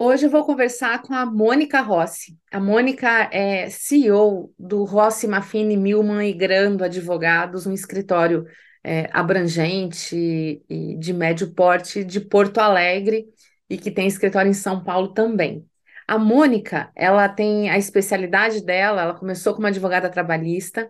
Hoje eu vou conversar com a Mônica Rossi. A Mônica é CEO do Rossi Maffini Milman e Grando Advogados, um escritório é, abrangente e de médio porte de Porto Alegre e que tem escritório em São Paulo também. A Mônica, ela tem a especialidade dela, ela começou como advogada trabalhista,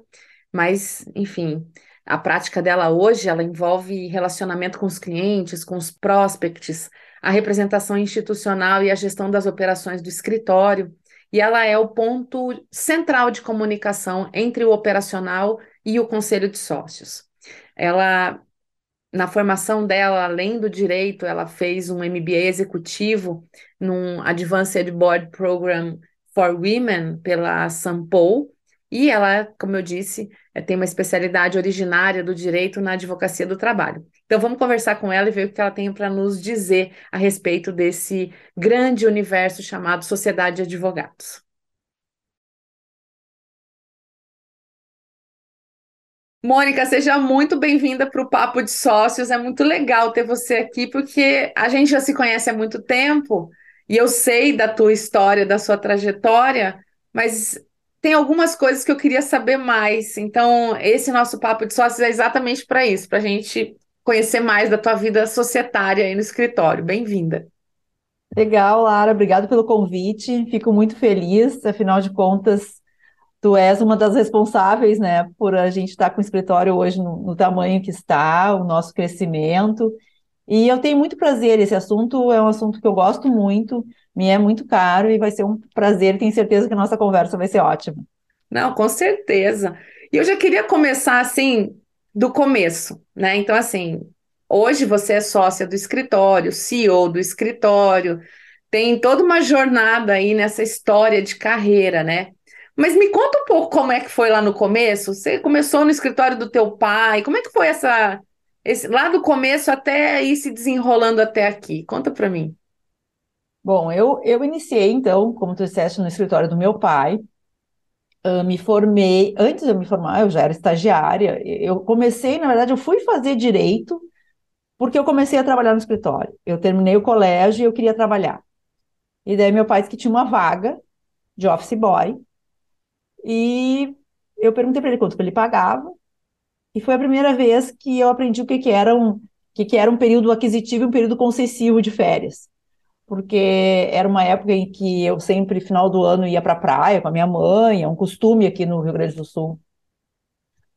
mas, enfim, a prática dela hoje, ela envolve relacionamento com os clientes, com os prospects, a representação institucional e a gestão das operações do escritório, e ela é o ponto central de comunicação entre o operacional e o conselho de sócios. Ela, na formação dela, além do direito, ela fez um MBA executivo num Advanced Board Program for Women pela Sampo, e ela, como eu disse, tem uma especialidade originária do direito na advocacia do trabalho. Então, vamos conversar com ela e ver o que ela tem para nos dizer a respeito desse grande universo chamado Sociedade de Advogados. Mônica, seja muito bem-vinda para o Papo de Sócios. É muito legal ter você aqui, porque a gente já se conhece há muito tempo e eu sei da tua história, da sua trajetória, mas tem algumas coisas que eu queria saber mais. Então, esse nosso Papo de Sócios é exatamente para isso, para a gente conhecer mais da tua vida societária aí no escritório. Bem-vinda. Legal, Lara, obrigado pelo convite. Fico muito feliz, afinal de contas, tu és uma das responsáveis, né, por a gente estar com o escritório hoje no, no tamanho que está, o nosso crescimento. E eu tenho muito prazer, esse assunto é um assunto que eu gosto muito, me é muito caro e vai ser um prazer, tenho certeza que a nossa conversa vai ser ótima. Não, com certeza. E eu já queria começar assim, do começo, né? Então, assim, hoje você é sócia do escritório, CEO do escritório, tem toda uma jornada aí nessa história de carreira, né? Mas me conta um pouco como é que foi lá no começo. Você começou no escritório do teu pai, como é que foi essa, esse, lá do começo até ir se desenrolando até aqui? Conta para mim. Bom, eu, eu iniciei, então, como tu disseste, no escritório do meu pai, Uh, me formei, antes de eu me formar, eu já era estagiária. Eu comecei, na verdade, eu fui fazer direito porque eu comecei a trabalhar no escritório. Eu terminei o colégio e eu queria trabalhar. E daí meu pai disse que tinha uma vaga de office boy. E eu perguntei para ele quanto ele pagava. E foi a primeira vez que eu aprendi o que, que era um, que, que era um período aquisitivo e um período concessivo de férias porque era uma época em que eu sempre, final do ano, ia para a praia com a minha mãe, é um costume aqui no Rio Grande do Sul.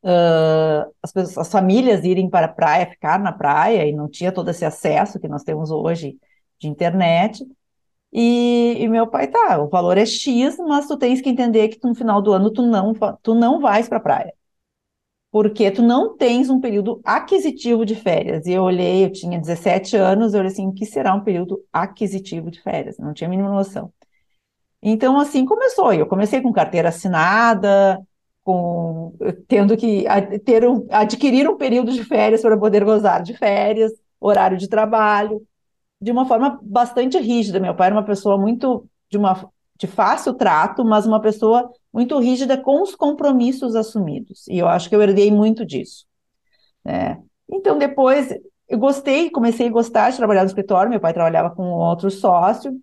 Uh, as, pessoas, as famílias irem para a praia, ficar na praia, e não tinha todo esse acesso que nós temos hoje de internet. E, e, meu pai, tá, o valor é X, mas tu tens que entender que no final do ano tu não, tu não vais para a praia porque tu não tens um período aquisitivo de férias. E eu olhei, eu tinha 17 anos, eu olhei assim, o que será um período aquisitivo de férias? Não tinha a mínima noção. Então, assim começou. Eu comecei com carteira assinada, com tendo que ter um, adquirir um período de férias para poder gozar de férias, horário de trabalho, de uma forma bastante rígida. Meu pai era uma pessoa muito de uma de fácil trato, mas uma pessoa muito rígida com os compromissos assumidos. E eu acho que eu herdei muito disso. Né? Então, depois, eu gostei, comecei a gostar de trabalhar no escritório. Meu pai trabalhava com outro sócio.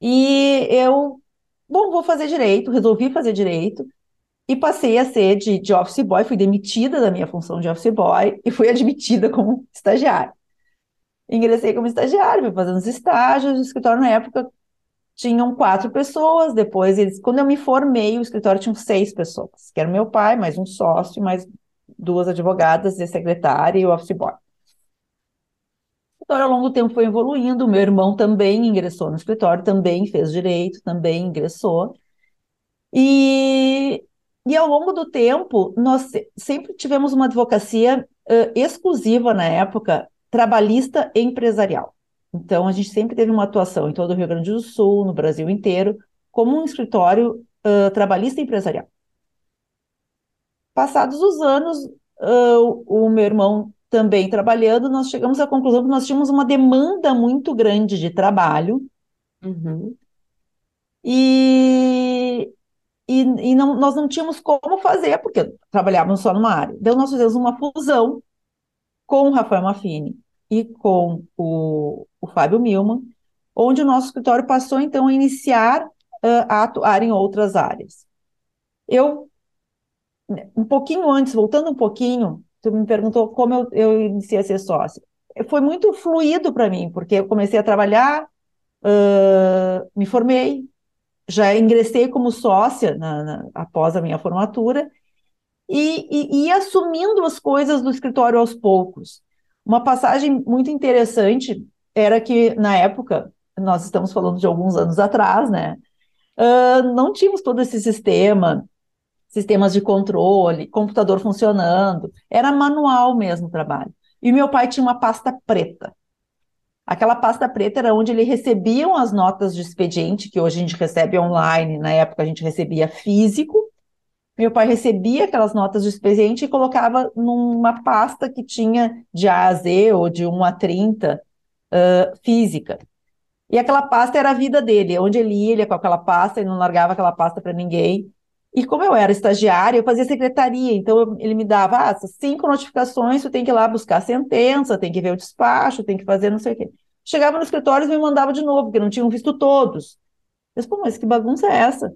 E eu, bom, vou fazer direito, resolvi fazer direito. E passei a ser de, de office boy, fui demitida da minha função de office boy e fui admitida como estagiária. Ingressei como estagiária, fui fazendo os estágios. O escritório, na época, tinham quatro pessoas, depois eles, quando eu me formei, o escritório tinha seis pessoas, que era meu pai, mais um sócio, mais duas advogadas e secretária e o office boy. Então, ao longo do tempo foi evoluindo, meu irmão também ingressou no escritório, também fez direito, também ingressou. E, e ao longo do tempo, nós sempre tivemos uma advocacia uh, exclusiva na época, trabalhista empresarial. Então, a gente sempre teve uma atuação em todo o Rio Grande do Sul, no Brasil inteiro, como um escritório uh, trabalhista empresarial. Passados os anos, uh, o meu irmão também trabalhando, nós chegamos à conclusão que nós tínhamos uma demanda muito grande de trabalho. Uhum. E, e, e não, nós não tínhamos como fazer, porque trabalhávamos só numa área. Então, nós fizemos uma fusão com o Rafael Maffini e com o, o Fábio Milman onde o nosso escritório passou, então, a iniciar uh, a atuar em outras áreas. Eu, um pouquinho antes, voltando um pouquinho, tu me perguntou como eu, eu iniciei a ser sócia. Foi muito fluido para mim, porque eu comecei a trabalhar, uh, me formei, já ingressei como sócia na, na, após a minha formatura, e, e, e assumindo as coisas do escritório aos poucos. Uma passagem muito interessante era que, na época, nós estamos falando de alguns anos atrás, né? Uh, não tínhamos todo esse sistema, sistemas de controle, computador funcionando, era manual mesmo o trabalho. E meu pai tinha uma pasta preta. Aquela pasta preta era onde ele recebiam as notas de expediente, que hoje a gente recebe online, na época a gente recebia físico, meu pai recebia aquelas notas de expediente e colocava numa pasta que tinha de A a Z ou de 1 a 30 física. E aquela pasta era a vida dele, onde ele ia, ele ia com aquela pasta, ele não largava aquela pasta para ninguém. E como eu era estagiária, eu fazia secretaria, então eu, ele me dava ah, cinco notificações, tu tem que ir lá buscar a sentença, tem que ver o despacho, tem que fazer não sei o quê. Chegava no escritório e me mandava de novo, porque não tinham visto todos. Eu disse, pô, mas que bagunça é essa?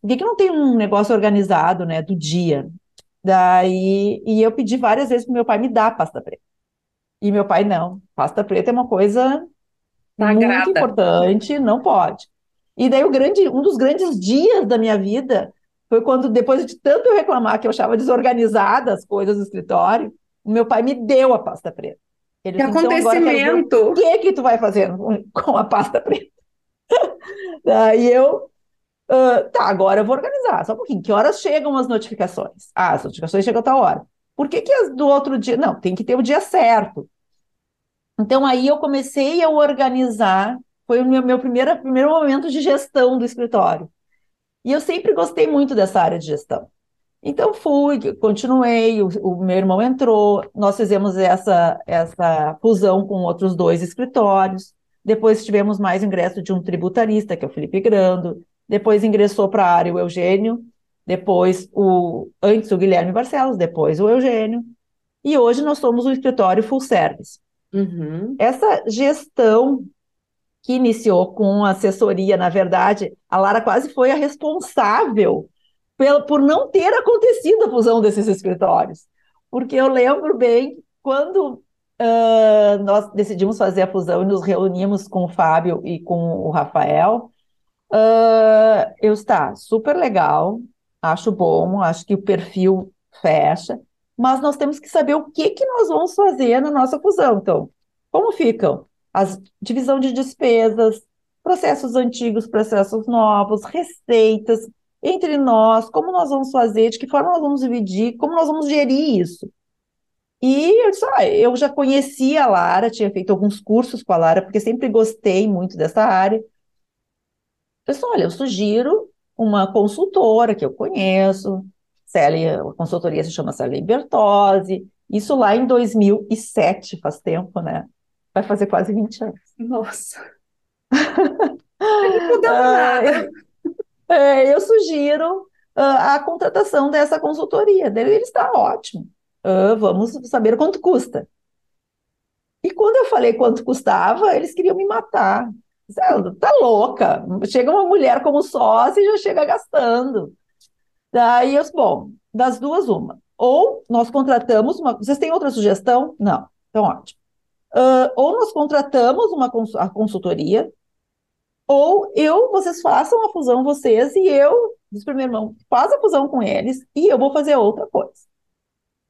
Por que, que não tem um negócio organizado, né, do dia? Daí, e eu pedi várias vezes para meu pai me dar pasta preta. E meu pai, não, pasta preta é uma coisa Sagrada. muito importante, não pode. E daí o grande, um dos grandes dias da minha vida foi quando, depois de tanto eu reclamar que eu achava desorganizada as coisas do escritório, o meu pai me deu a pasta preta. Ele que disse, acontecimento! Então, o que que tu vai fazer com a pasta preta? Daí eu Uh, tá, agora eu vou organizar. Só um pouquinho. Que horas chegam as notificações? Ah, as notificações chegam a tal hora. Por que, que as do outro dia? Não, tem que ter o dia certo. Então aí eu comecei a organizar. Foi o meu, meu primeiro, primeiro momento de gestão do escritório. E eu sempre gostei muito dessa área de gestão. Então fui, continuei, o, o, meu irmão entrou, nós fizemos essa, essa fusão com outros dois escritórios. Depois tivemos mais ingresso de um tributarista, que é o Felipe Grando depois ingressou para a área o Eugênio, depois o antes o Guilherme Barcelos, depois o Eugênio, e hoje nós somos o escritório full service. Uhum. Essa gestão que iniciou com assessoria, na verdade, a Lara quase foi a responsável por, não ter acontecido a fusão desses escritórios. Porque eu lembro bem quando uh, nós decidimos fazer a fusão e nos reunimos com o Fábio e com o Rafael, Uh, eu está super legal, acho bom, acho que o perfil fecha, mas nós temos que saber o que que nós vamos fazer na nossa fusão. Então, como ficam a divisão de despesas, processos antigos, processos novos, receitas entre nós, como nós vamos fazer, de que forma nós vamos dividir, como nós vamos gerir isso. E eu disse, ah, eu já conhecia a Lara, tinha feito alguns cursos com a Lara, porque sempre gostei muito dessa área. Eu disse, olha, eu sugiro uma consultora que eu conheço, Célia, a consultoria se chama Célia Bertozzi, isso lá em 2007, faz tempo, né? Vai fazer quase 20 anos. Nossa! Não mudou ah, nada. É, eu sugiro uh, a contratação dessa consultoria. Dele, ele está ótimo. Uh, vamos saber quanto custa. E quando eu falei quanto custava, eles queriam me matar. Tá louca. Chega uma mulher como sócia e já chega gastando. Daí, eu, bom, das duas, uma. Ou nós contratamos uma. Vocês têm outra sugestão? Não. Então, ótimo. Uh, ou nós contratamos uma cons a consultoria, ou eu, vocês façam a fusão vocês e eu, diz para meu irmão, faz a fusão com eles e eu vou fazer outra coisa.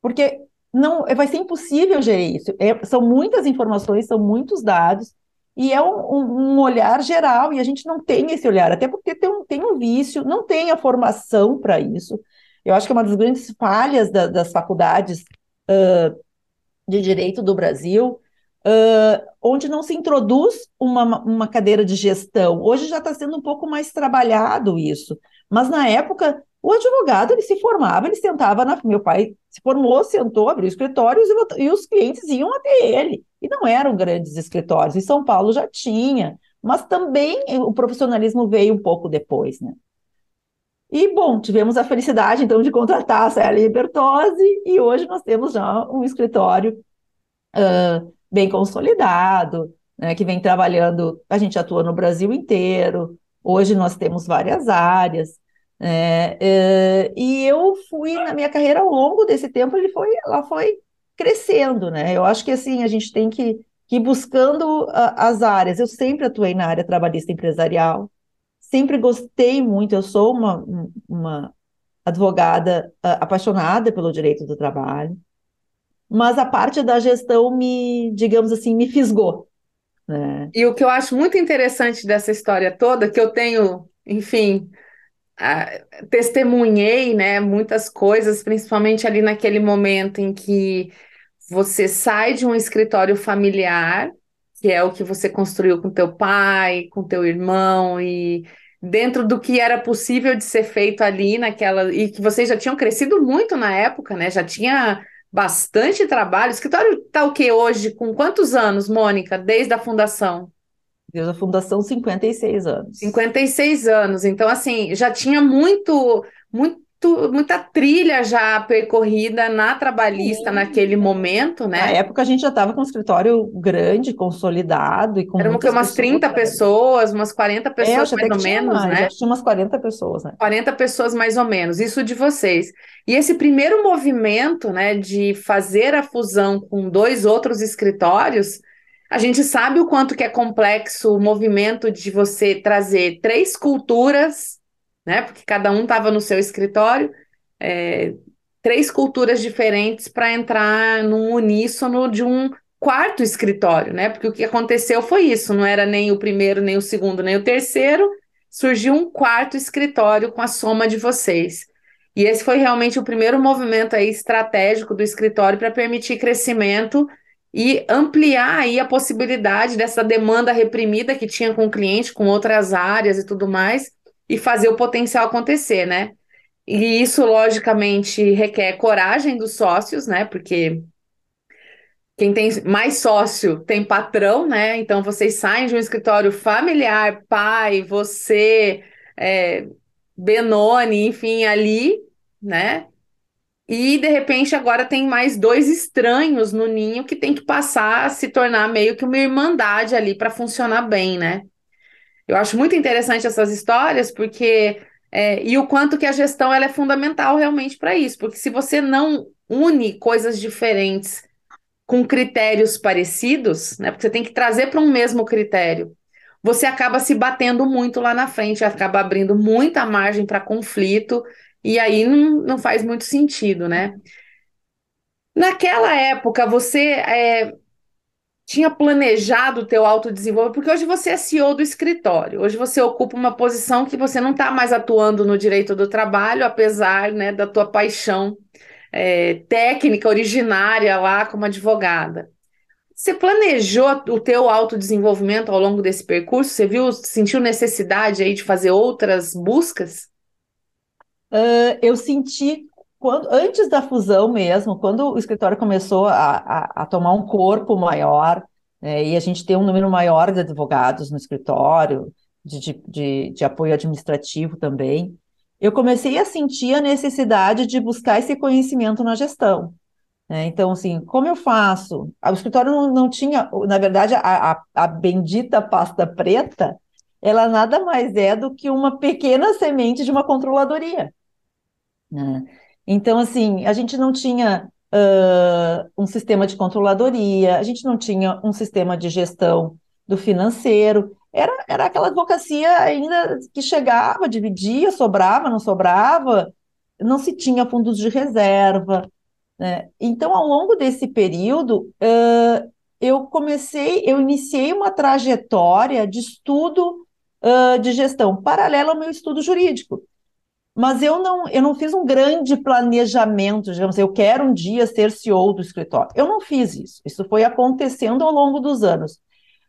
Porque não vai ser impossível gerir isso. É, são muitas informações, são muitos dados, e é um, um, olhar geral, e a gente não tem esse olhar, até porque tem um, tem um vício, não tem a formação para isso. Eu acho que é uma das grandes falhas da, das faculdades uh, de direito do Brasil, uh, onde não se introduz uma, uma cadeira de gestão. Hoje já está sendo um pouco mais trabalhado isso, mas na época o advogado ele se formava, ele sentava na. Meu pai se formou, sentou, abriu escritórios e, e os clientes iam até ele. E não eram grandes escritórios. Em São Paulo já tinha, mas também o profissionalismo veio um pouco depois, né? E, bom, tivemos a felicidade, então, de contratar a Célia Bertozzi, e hoje nós temos já um escritório uh, bem consolidado, né, que vem trabalhando, a gente atua no Brasil inteiro, hoje nós temos várias áreas, é, é, e eu fui, na minha carreira, ao longo desse tempo, ele foi, ela foi crescendo, né? Eu acho que assim, a gente tem que, que ir buscando as áreas. Eu sempre atuei na área trabalhista empresarial, sempre gostei muito, eu sou uma, uma advogada uh, apaixonada pelo direito do trabalho, mas a parte da gestão me, digamos assim, me fisgou. Né? E o que eu acho muito interessante dessa história toda, que eu tenho, enfim, testemunhei, né, muitas coisas, principalmente ali naquele momento em que você sai de um escritório familiar, que é o que você construiu com teu pai, com teu irmão e dentro do que era possível de ser feito ali naquela. E que vocês já tinham crescido muito na época, né? Já tinha bastante trabalho. O escritório está o que hoje? Com quantos anos, Mônica, desde a fundação? Desde a fundação, 56 anos. 56 anos. Então, assim, já tinha muito, muito muita trilha já percorrida na trabalhista Sim. naquele momento, né? Na época a gente já estava com um escritório grande, consolidado e com Eram umas pessoas, 30 pessoas, umas 40 pessoas é, mais ou menos, mais, né? tinha umas 40 pessoas, né? 40 pessoas mais ou menos, isso de vocês. E esse primeiro movimento, né, de fazer a fusão com dois outros escritórios, a gente sabe o quanto que é complexo o movimento de você trazer três culturas né? Porque cada um estava no seu escritório, é, três culturas diferentes para entrar num uníssono de um quarto escritório, né? Porque o que aconteceu foi isso, não era nem o primeiro, nem o segundo, nem o terceiro, surgiu um quarto escritório com a soma de vocês. E esse foi realmente o primeiro movimento aí estratégico do escritório para permitir crescimento e ampliar aí a possibilidade dessa demanda reprimida que tinha com o cliente, com outras áreas e tudo mais, e fazer o potencial acontecer, né? E isso, logicamente, requer coragem dos sócios, né? Porque quem tem mais sócio tem patrão, né? Então vocês saem de um escritório familiar, pai, você, é, Benoni, enfim, ali, né? E de repente agora tem mais dois estranhos no ninho que tem que passar a se tornar meio que uma irmandade ali para funcionar bem, né? Eu acho muito interessante essas histórias, porque. É, e o quanto que a gestão ela é fundamental realmente para isso, porque se você não une coisas diferentes com critérios parecidos, né? Porque você tem que trazer para um mesmo critério, você acaba se batendo muito lá na frente, acaba abrindo muita margem para conflito, e aí não, não faz muito sentido, né? Naquela época, você é, tinha planejado o teu autodesenvolvimento, porque hoje você é CEO do escritório, hoje você ocupa uma posição que você não está mais atuando no direito do trabalho, apesar né, da tua paixão é, técnica originária lá como advogada. Você planejou o teu autodesenvolvimento ao longo desse percurso? Você viu, sentiu necessidade aí de fazer outras buscas? Uh, eu senti quando, antes da fusão mesmo, quando o escritório começou a, a, a tomar um corpo maior, né, e a gente tem um número maior de advogados no escritório, de, de, de, de apoio administrativo também, eu comecei a sentir a necessidade de buscar esse conhecimento na gestão. Né? Então, assim, como eu faço? O escritório não, não tinha, na verdade, a, a, a, bendita pasta preta, ela nada mais é do que uma pequena semente de uma controladoria. Né? Então, assim, a gente não tinha uh, um sistema de controladoria, a gente não tinha um sistema de gestão do financeiro, era, era aquela advocacia ainda que chegava, dividia, sobrava, não sobrava, não se tinha fundos de reserva. Né? Então, ao longo desse período, uh, eu comecei, eu iniciei uma trajetória de estudo de gestão paralela ao meu estudo jurídico mas eu não, eu não fiz um grande planejamento, digamos, eu quero um dia ser CEO do escritório. Eu não fiz isso. Isso foi acontecendo ao longo dos anos.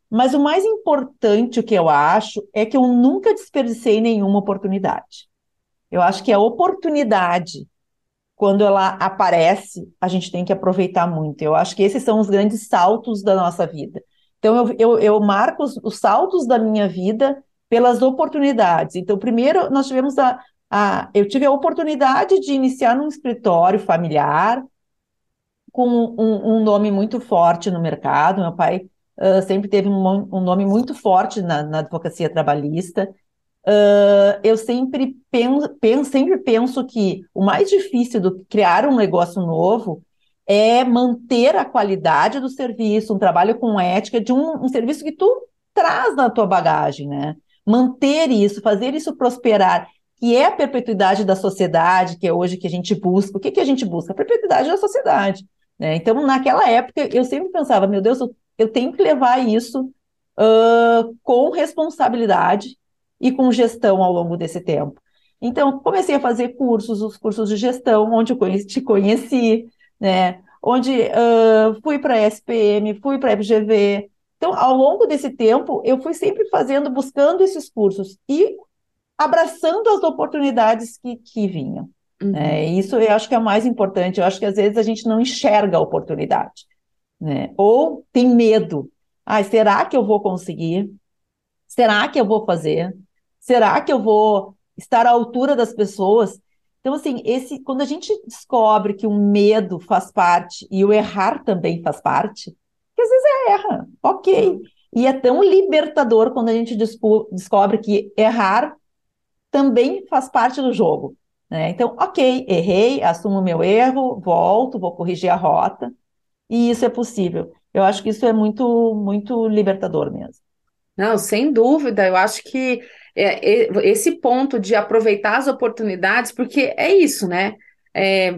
Mas o mais importante, o que eu acho, é que eu nunca desperdicei nenhuma oportunidade. Eu acho que a oportunidade, quando ela aparece, a gente tem que aproveitar muito. Eu acho que esses são os grandes saltos da nossa vida. Então, eu, eu, eu marco os, os saltos da minha vida pelas oportunidades. Então, primeiro, nós tivemos a, ah, eu tive a oportunidade de iniciar num escritório familiar com um, um nome muito forte no mercado. Meu pai uh, sempre teve um, um, nome muito forte na, na advocacia trabalhista. Uh, eu sempre penso, penso, sempre penso que o mais difícil do criar um negócio novo é manter a qualidade do serviço, um trabalho com ética de um, um serviço que tu traz na tua bagagem, né? Manter isso, fazer isso prosperar, que é a perpetuidade da sociedade, que é hoje que a gente busca. O que, que a gente busca? A perpetuidade da sociedade. Né? Então, naquela época, eu sempre pensava, meu Deus, eu, eu tenho que levar isso uh, com responsabilidade e com gestão ao longo desse tempo. Então, comecei a fazer cursos, os cursos de gestão, onde eu te conheci, né? onde uh, fui para a SPM, fui para a FGV. Então, ao longo desse tempo, eu fui sempre fazendo, buscando esses cursos e abraçando as oportunidades que, que vinham. Uhum. Né? Isso eu acho que é o mais importante. Eu acho que às vezes a gente não enxerga a oportunidade, né? ou tem medo. Ah, será que eu vou conseguir? Será que eu vou fazer? Será que eu vou estar à altura das pessoas? Então, assim, esse, quando a gente descobre que o medo faz parte e o errar também faz parte, que às vezes é erra, ok. E é tão libertador quando a gente descobre que errar também faz parte do jogo. Né? Então, ok, errei, assumo meu erro, volto, vou corrigir a rota, e isso é possível. Eu acho que isso é muito, muito libertador mesmo. Não, sem dúvida, eu acho que é, é, esse ponto de aproveitar as oportunidades, porque é isso, né? É,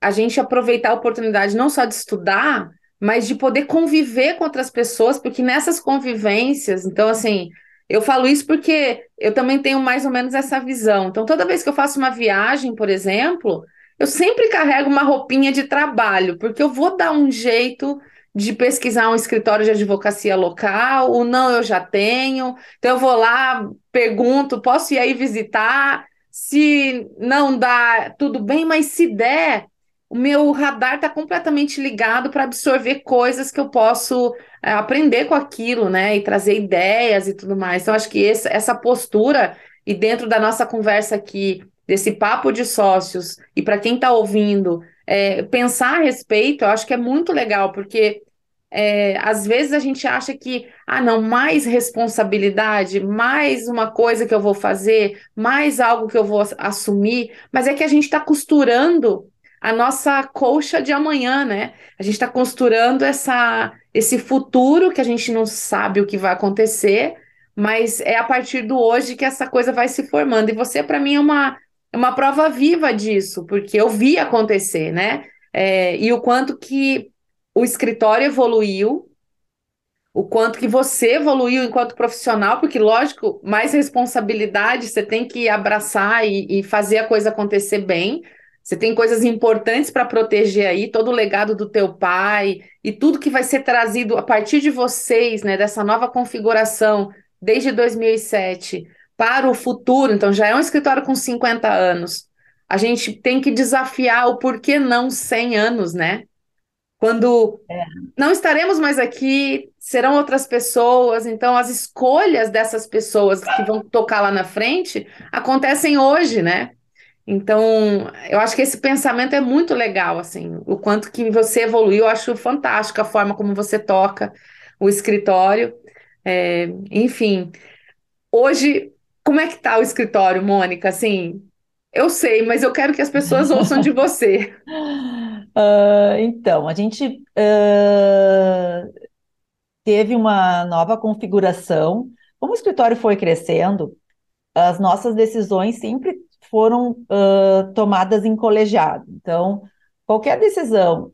a gente aproveitar a oportunidade não só de estudar, mas de poder conviver com outras pessoas, porque nessas convivências, então, assim, eu falo isso porque eu também tenho mais ou menos essa visão. Então, toda vez que eu faço uma viagem, por exemplo, eu sempre carrego uma roupinha de trabalho, porque eu vou dar um jeito de pesquisar um escritório de advocacia local, ou não eu já tenho. Então eu vou lá, pergunto, posso ir aí visitar? Se não dá, tudo bem, mas se der, o meu radar está completamente ligado para absorver coisas que eu posso é, aprender com aquilo, né? E trazer ideias e tudo mais. Então, acho que esse, essa postura, e dentro da nossa conversa aqui, desse papo de sócios, e para quem está ouvindo, é, pensar a respeito, eu acho que é muito legal, porque é, às vezes a gente acha que, ah, não, mais responsabilidade, mais uma coisa que eu vou fazer, mais algo que eu vou assumir, mas é que a gente está costurando a nossa colcha de amanhã, né? A gente está costurando essa, esse futuro que a gente não sabe o que vai acontecer, mas é a partir do hoje que essa coisa vai se formando. E você, para mim, é uma, é uma prova viva disso, porque eu vi acontecer, né? É, e o quanto que o escritório evoluiu, o quanto que você evoluiu enquanto profissional, porque, lógico, mais responsabilidade você tem que abraçar e, e fazer a coisa acontecer bem. Você tem coisas importantes para proteger aí, todo o legado do teu pai e tudo que vai ser trazido a partir de vocês, né, dessa nova configuração desde 2007 para o futuro. Então, já é um escritório com 50 anos. A gente tem que desafiar o porquê não 100 anos, né? Quando é. não estaremos mais aqui, serão outras pessoas, então as escolhas dessas pessoas que vão tocar lá na frente acontecem hoje, né? Então, eu acho que esse pensamento é muito legal, assim, o quanto que você evoluiu, eu acho fantástico a forma como você toca o escritório. É, enfim, hoje, como é que tá o escritório, Mônica? Assim, eu sei, mas eu quero que as pessoas ouçam de você. Uh, então, a gente uh, teve uma nova configuração. Como o escritório foi crescendo, as nossas decisões sempre foram uh, tomadas em colegiado. Então, qualquer decisão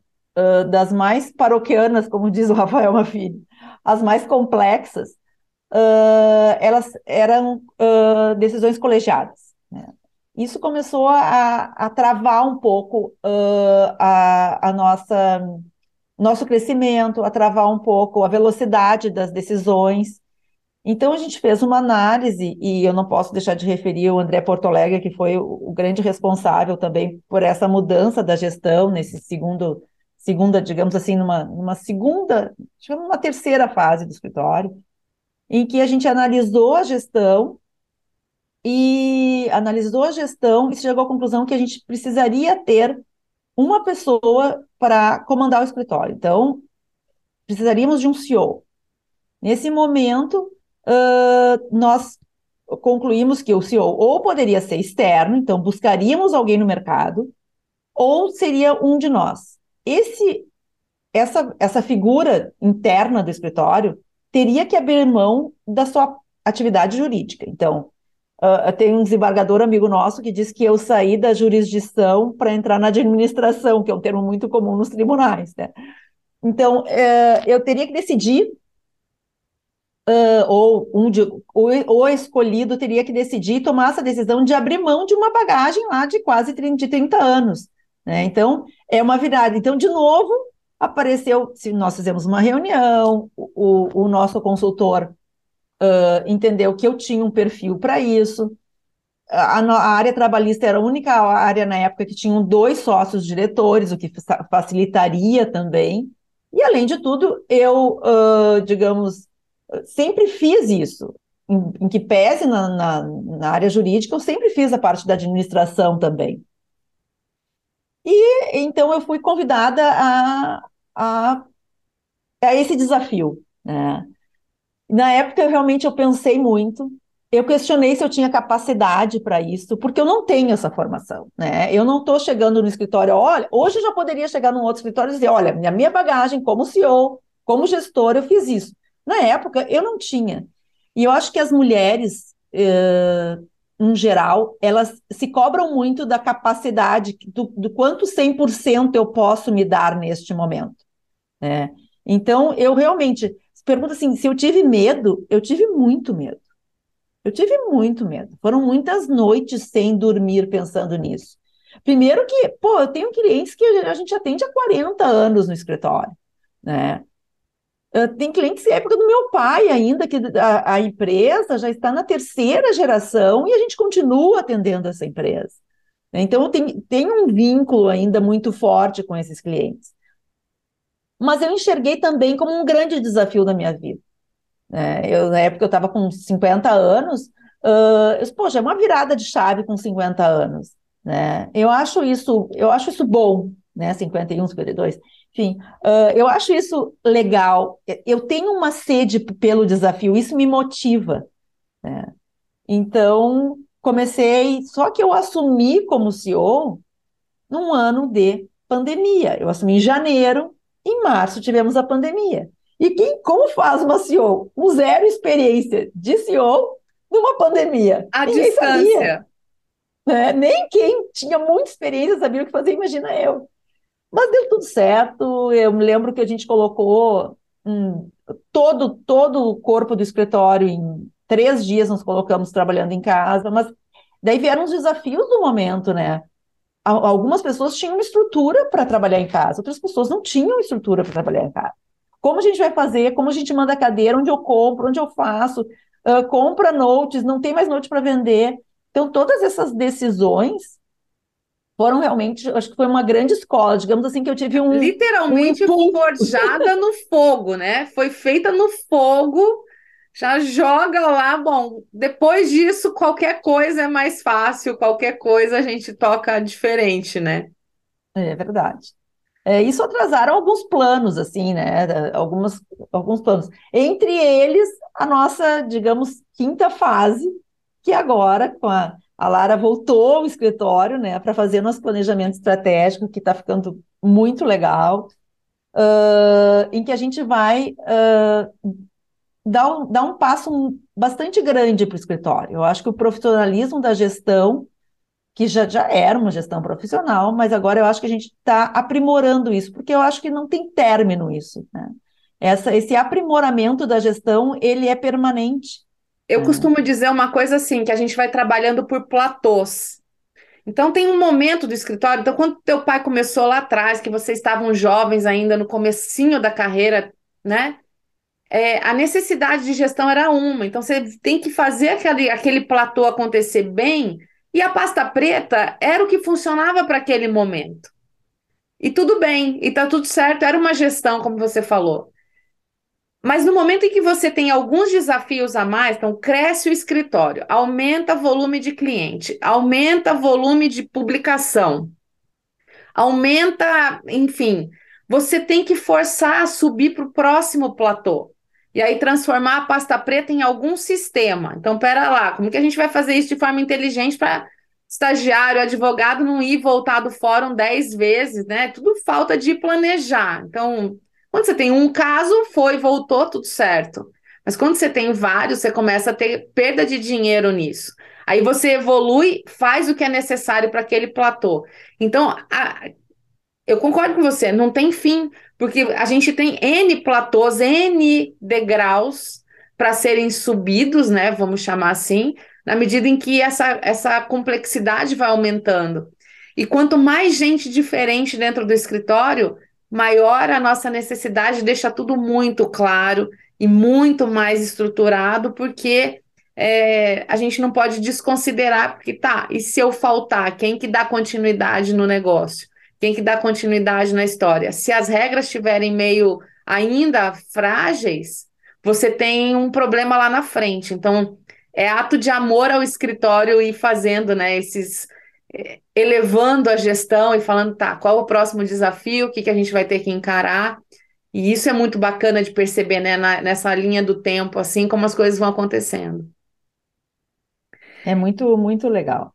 das mais paroquianas, como diz o Rafael Mafini, as mais complexas, elas eram decisões colegiadas. Né? isso começou a, a travar um pouco uh, a, a nossa nosso crescimento, a travar um pouco a velocidade das decisões. Então a gente fez uma análise e eu não posso deixar de referir o André Portolega, que foi o, o grande responsável também por essa mudança da gestão nesse segundo segunda, digamos assim, numa, numa segunda, numa terceira fase do escritório, em que a gente analisou a gestão e analisou a gestão e chegou à conclusão que a gente precisaria ter uma pessoa para comandar o escritório. Então, precisaríamos de um CEO. Nesse momento, uh, nós concluímos que o CEO ou poderia ser externo, então buscaríamos alguém no mercado, ou seria um de nós. Esse, essa, essa figura interna do escritório teria que abrir mão da sua atividade jurídica. Então, uh, tem um desembargador amigo nosso que diz que eu saí da jurisdição para entrar na administração, que é um termo muito comum nos tribunais. Né? Então, uh, eu teria que decidir uh, ou um de, o, escolhido teria que decidir tomar essa decisão de abrir mão de uma bagagem lá de quase 30, de 30 anos. Né? Então, é uma virada. Então, de novo, apareceu, se nós fizemos uma reunião, o, o nosso consultor uh, entendeu que eu tinha um perfil para isso. A, a, área trabalhista era a única área na época que tinham dois sócios diretores, o que facilitaria também. E, além de tudo, eu, uh, digamos, sempre fiz isso. Em, em que pese na, na, na, área jurídica, eu sempre fiz a parte da administração também. E então eu fui convidada a, a, a esse desafio. Né? Na época, realmente, eu pensei muito. Eu questionei se eu tinha capacidade para isso, porque eu não tenho essa formação, né? Eu não estou chegando no escritório, olha, hoje eu já poderia chegar num outro escritório e dizer, olha, minha, minha bagagem como CEO, como gestor, eu fiz isso. Na época, eu não tinha. E eu acho que as mulheres, eh, em geral, elas se cobram muito da capacidade, do, do quanto 100% eu posso me dar neste momento. Né? Então, eu realmente, pergunta assim, se eu tive medo, eu tive muito medo. Eu tive muito medo. Foram muitas noites sem dormir pensando nisso. Primeiro que, pô, eu tenho clientes que a gente atende há 40 anos no escritório, né? Tem clientes da época do meu pai ainda, que a, a, empresa já está na terceira geração e a gente continua atendendo essa empresa. Então, tem, tem um vínculo ainda muito forte com esses clientes. Mas eu enxerguei também como um grande desafio da minha vida. É, eu, na época eu estava com 50 anos, uh, eu, poxa, é uma virada de chave com 50 anos. Né? Eu acho isso, eu acho isso bom, né? 51, 52. Enfim, uh, eu acho isso legal. Eu tenho uma sede pelo desafio, isso me motiva. Né? Então, comecei, só que eu assumi como CEO num ano de pandemia. Eu assumi em janeiro, em março tivemos a pandemia. E quem, como faz uma CEO com zero experiência de CEO numa pandemia? A Ninguém distância. Sabia. Né? Nem quem tinha muita experiência sabia o que fazer, imagina eu. Mas deu tudo certo. Eu me lembro que a gente colocou hum, todo, todo o corpo do escritório em três dias, nos colocamos trabalhando em casa, mas daí vieram os desafios do momento, né? Algumas pessoas tinham estrutura para trabalhar em casa, outras pessoas não tinham estrutura para trabalhar em casa. Como a gente vai fazer? Como a gente manda a cadeira? Onde eu compro? Onde eu faço? Uh, compra notes, não tem mais note para vender. Então, todas essas decisões foram realmente, acho que foi uma grande escola, digamos assim, que eu tive um. Literalmente um forjada no fogo, né? Foi feita no fogo, já joga lá. Bom, depois disso, qualquer coisa é mais fácil, qualquer coisa a gente toca diferente, né? É verdade. É, isso atrasaram alguns planos, assim, né? Algumas, alguns planos. Entre eles, a nossa, digamos, quinta fase, que agora, com a a Lara voltou ao escritório, né, para fazer nosso planejamento estratégico, que está ficando muito legal, uh, em que a gente vai uh, dar, um, dar um passo bastante grande para o escritório. Eu acho que o profissionalismo da gestão, que já, já era uma gestão profissional, mas agora eu acho que a gente está aprimorando isso, porque eu acho que não tem término isso. Né? Essa, esse aprimoramento da gestão, ele é permanente. Eu uhum. costumo dizer uma coisa assim, que a gente vai trabalhando por platôs. Então tem um momento do escritório, então quando teu pai começou lá atrás, que vocês estavam jovens ainda no comecinho da carreira, né? É, a necessidade de gestão era uma, então você tem que fazer aquele, aquele platô acontecer bem, e a pasta preta era o que funcionava para aquele momento. E tudo bem, e tá tudo certo, era uma gestão, como você falou. Mas no momento em que você tem alguns desafios a mais, então cresce o escritório, aumenta o volume de cliente, aumenta o volume de publicação, aumenta, enfim, você tem que forçar a subir para o próximo platô. e aí transformar a pasta preta em algum sistema. Então, pera lá, como que a gente vai fazer isso de forma inteligente para estagiário, advogado não ir voltar do fórum dez vezes, né? Tudo falta de planejar. Então, quando você tem um caso, foi, voltou, tudo certo. Mas quando você tem vários, você começa a ter perda de dinheiro nisso. Aí você evolui, faz o que é necessário para aquele platô. Então, a, eu concordo com você, não tem fim, porque a gente tem N platôs, N degraus para serem subidos, né? Vamos chamar assim, na medida em que essa, essa complexidade vai aumentando. E quanto mais gente diferente dentro do escritório, maior a nossa necessidade, deixa tudo muito claro e muito mais estruturado, porque é, a gente não pode desconsiderar, porque tá, e se eu faltar, quem que dá continuidade no negócio? Quem que dá continuidade na história? Se as regras estiverem meio ainda frágeis, você tem um problema lá na frente. Então, é ato de amor ao escritório e fazendo, né, esses elevando a gestão e falando, tá, qual o próximo desafio, o que, que a gente vai ter que encarar. E isso é muito bacana de perceber, né, na, nessa linha do tempo, assim como as coisas vão acontecendo. É muito, muito legal.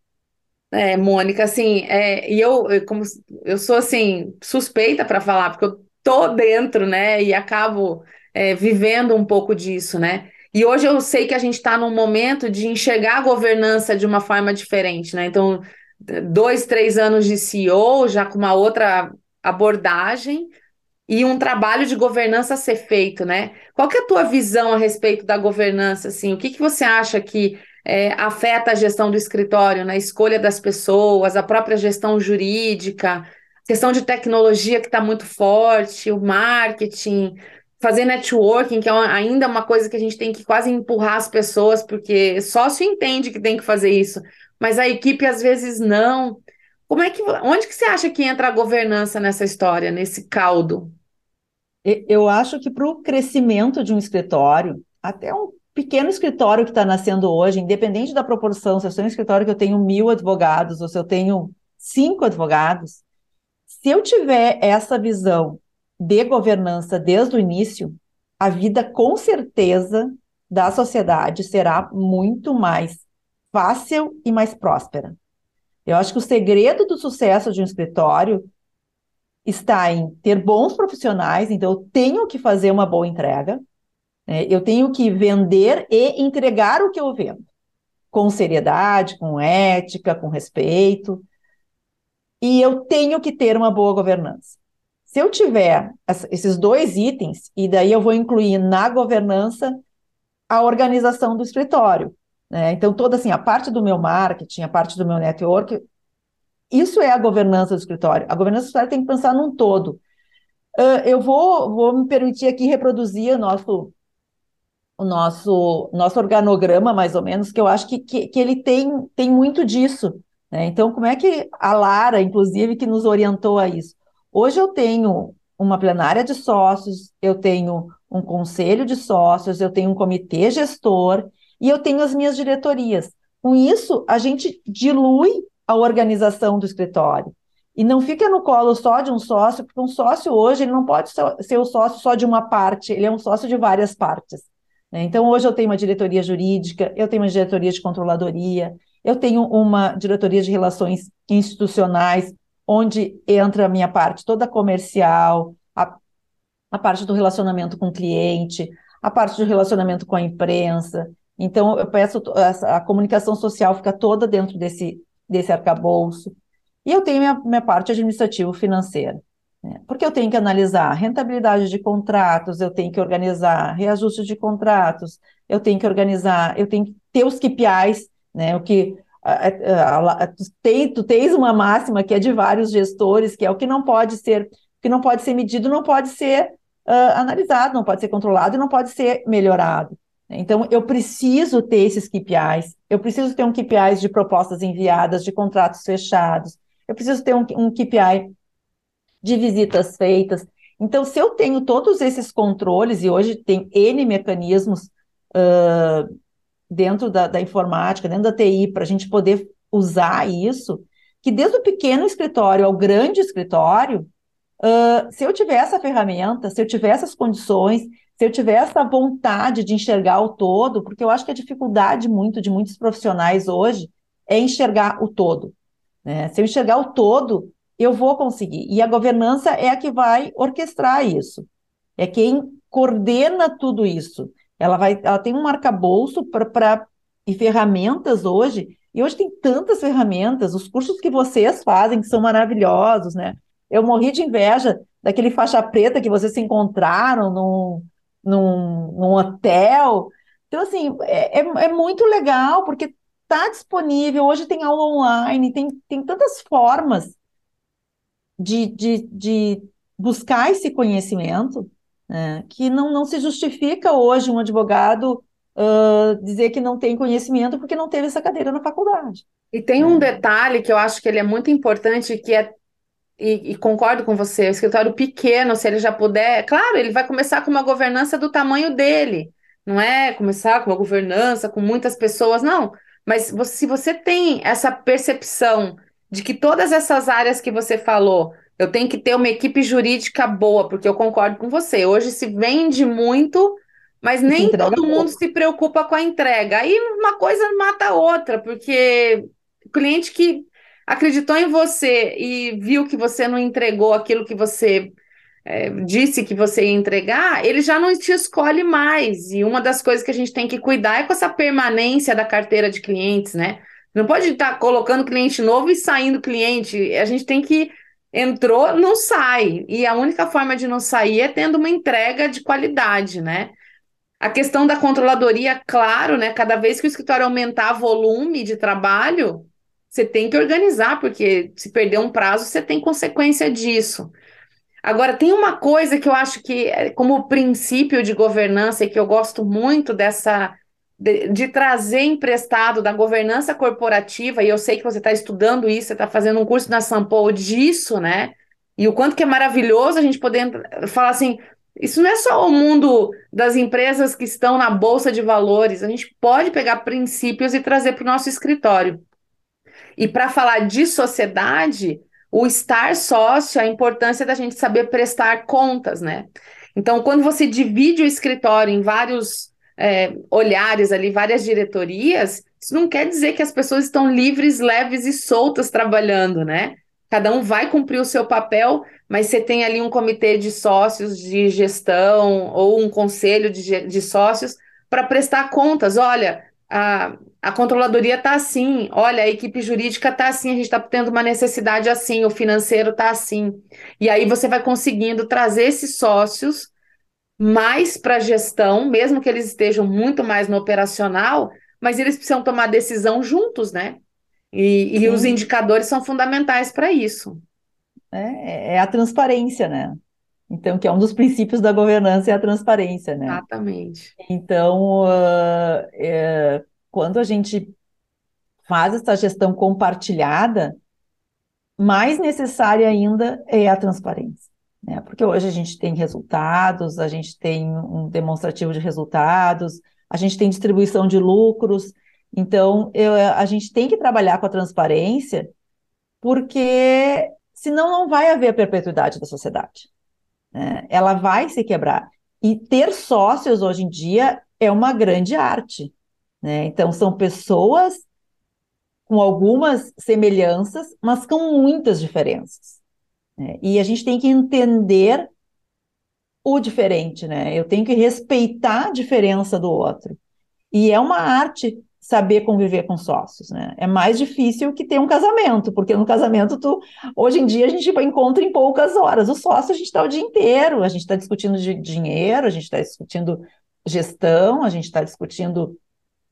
É, Mônica, assim, é, e eu, eu, como eu sou assim suspeita para falar, porque eu tô dentro, né, e acabo é, vivendo um pouco disso, né? E hoje eu sei que a gente está num momento de enxergar a governança de uma forma diferente, né? Então, dois, três anos de CEO, já com uma outra abordagem e um trabalho de governança a ser feito, né? Qual que é a tua visão a respeito da governança, assim? O que, que você acha que é, afeta a gestão do escritório, na escolha das pessoas, a própria gestão jurídica, questão de tecnologia que está muito forte, o marketing, fazer networking, que é ainda uma coisa que a gente tem que quase empurrar as pessoas, porque sócio entende que tem que fazer isso, mas a equipe às vezes não. Como é que, onde que você acha que entra a governança nessa história, nesse caldo? Eu acho que para o crescimento de um escritório, até um pequeno escritório que está nascendo hoje, independente da proporção, se eu sou um escritório que eu tenho mil advogados ou se eu tenho cinco advogados, se eu tiver essa visão de governança desde o início, a vida com certeza da sociedade será muito mais fácil e mais próspera. Eu acho que o segredo do sucesso de um escritório está em ter bons profissionais, então eu tenho que fazer uma boa entrega, né? eu tenho que vender e entregar o que eu vendo, com seriedade, com ética, com respeito, e eu tenho que ter uma boa governança. Se eu tiver esses dois itens, e daí eu vou incluir na governança a organização do escritório. Né? Então, toda assim, a parte do meu marketing, a parte do meu network, isso é a governança do escritório. A governança do escritório tem que pensar num todo. Uh, eu vou, vou me permitir aqui reproduzir o nosso, o nosso, nosso organograma, mais ou menos, que eu acho que, que, que ele tem, tem muito disso. Né? Então, como é que a Lara, inclusive, que nos orientou a isso? Hoje eu tenho uma plenária de sócios, eu tenho um conselho de sócios, eu tenho um comitê gestor e eu tenho as minhas diretorias. Com isso, a gente dilui a organização do escritório. E não fica no colo só de um sócio, porque um sócio hoje ele não pode ser o sócio só de uma parte, ele é um sócio de várias partes. Né? Então, hoje eu tenho uma diretoria jurídica, eu tenho uma diretoria de controladoria, eu tenho uma diretoria de relações institucionais, onde entra a minha parte toda comercial, a, a parte do relacionamento com o cliente, a parte do relacionamento com a imprensa. Então, eu peço a, a comunicação social fica toda dentro desse, desse arcabouço. E eu tenho minha, minha parte administrativo-financeira. Né? Porque eu tenho que analisar rentabilidade de contratos, eu tenho que organizar reajuste de contratos, eu tenho que organizar, eu tenho que ter os KPIs, né? O que tu, tem, tu tens uma máxima que é de vários gestores, que é o que não pode ser, que não pode ser medido, não pode ser uh, analisado, não pode ser controlado e não pode ser melhorado. Então, eu preciso ter esses KPIs, eu preciso ter um KPI de propostas enviadas, de contratos fechados, eu preciso ter um, um KPI de visitas feitas. Então, se eu tenho todos esses controles, e hoje tem N mecanismos uh, dentro da, da informática, dentro da TI, para a gente poder usar isso, que desde o pequeno escritório ao grande escritório, uh, se eu tiver essa ferramenta, se eu tiver essas condições, se eu tiver essa vontade de enxergar o todo, porque eu acho que a dificuldade muito de muitos profissionais hoje é enxergar o todo. Né? Se eu enxergar o todo, eu vou conseguir. E a governança é a que vai orquestrar isso. É quem coordena tudo isso. Ela vai, ela tem um arcabouço para e ferramentas hoje. E hoje tem tantas ferramentas, os cursos que vocês fazem que são maravilhosos, né? Eu morri de inveja daquele faixa preta que vocês se encontraram num, num, num hotel. Então, assim, é, é, é muito legal, porque está disponível, hoje tem aula online, tem, tem tantas formas de, de, de buscar esse conhecimento né, que não, não se justifica hoje um advogado uh, dizer que não tem conhecimento porque não teve essa cadeira na faculdade. E tem um detalhe que eu acho que ele é muito importante, que é e, e, concordo com você, o escritório pequeno, se ele já puder, claro, ele vai começar com uma governança do tamanho dele, não é começar com uma governança com muitas pessoas, não. Mas você, se você tem essa percepção de que todas essas áreas que você falou, eu tenho que ter uma equipe jurídica boa, porque eu concordo com você. Hoje se vende muito, mas nem todo mundo pouco. se preocupa com a entrega. Aí uma coisa mata a outra, porque o cliente que acreditou em você e viu que você não entregou aquilo que você é, disse que você ia entregar, ele já não te escolhe mais. E uma das coisas que a gente tem que cuidar é com essa permanência da carteira de clientes, né? Não pode estar colocando cliente novo e saindo cliente. A gente tem que entrou, não sai. E a única forma de não sair é tendo uma entrega de qualidade, né? A questão da controladoria, claro, né? Cada vez que o escritório aumentar volume de trabalho, você tem que organizar, porque se perder um prazo, você tem consequência disso. Agora, tem uma coisa que eu acho que, é, como princípio de governança, e que eu gosto muito dessa. De, de trazer emprestado da governança corporativa, e eu sei que você está estudando isso, você está fazendo um curso na Sampo disso, né? E o quanto que é maravilhoso a gente poder falar assim: isso não é só o mundo das empresas que estão na bolsa de valores, a gente pode pegar princípios e trazer para o nosso escritório. E para falar de sociedade, o estar sócio, a importância da gente saber prestar contas, né? Então, quando você divide o escritório em vários é, olhares ali, várias diretorias, isso não quer dizer que as pessoas estão livres, leves e soltas trabalhando, né? Cada um vai cumprir o seu papel, mas você tem ali um comitê de sócios de gestão ou um conselho de, de sócios para prestar contas. Olha, a, a controladoria está assim, olha, a equipe jurídica está assim, a gente está tendo uma necessidade assim, o financeiro está assim. E aí você vai conseguindo trazer esses sócios mais para a gestão, mesmo que eles estejam muito mais no operacional, mas eles precisam tomar decisão juntos, né? E, e os indicadores são fundamentais para isso. É, é a transparência, né? Então, que é um dos princípios da governança é a transparência, né? Exatamente. Então, uh, é, quando a gente faz essa gestão compartilhada, mais necessária ainda é a transparência. Né? Porque hoje a gente tem resultados, a gente tem um demonstrativo de resultados, a gente tem distribuição de lucros. Então, eu, a gente tem que trabalhar com a transparência, porque senão não vai haver a perpetuidade da sociedade né? ela vai se quebrar. E ter sócios hoje em dia é uma grande arte. Né? Então, são pessoas com algumas semelhanças, mas com muitas diferenças. Né? E a gente tem que entender o diferente, né? Eu tenho que respeitar a diferença do outro. E é uma arte saber conviver com sócios, né? É mais difícil que ter um casamento, porque no casamento tu, hoje em dia a gente encontra em poucas horas. O sócio a gente está o dia inteiro, a gente está discutindo de dinheiro, a gente está discutindo gestão, a gente está discutindo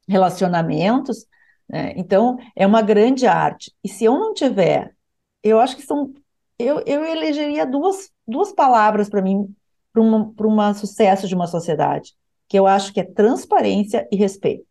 relacionamentos, né? Então é uma grande arte. E se eu não tiver, eu acho que são, eu, eu elegeria duas, duas palavras para mim para um sucesso de uma sociedade, que eu acho que é transparência e respeito.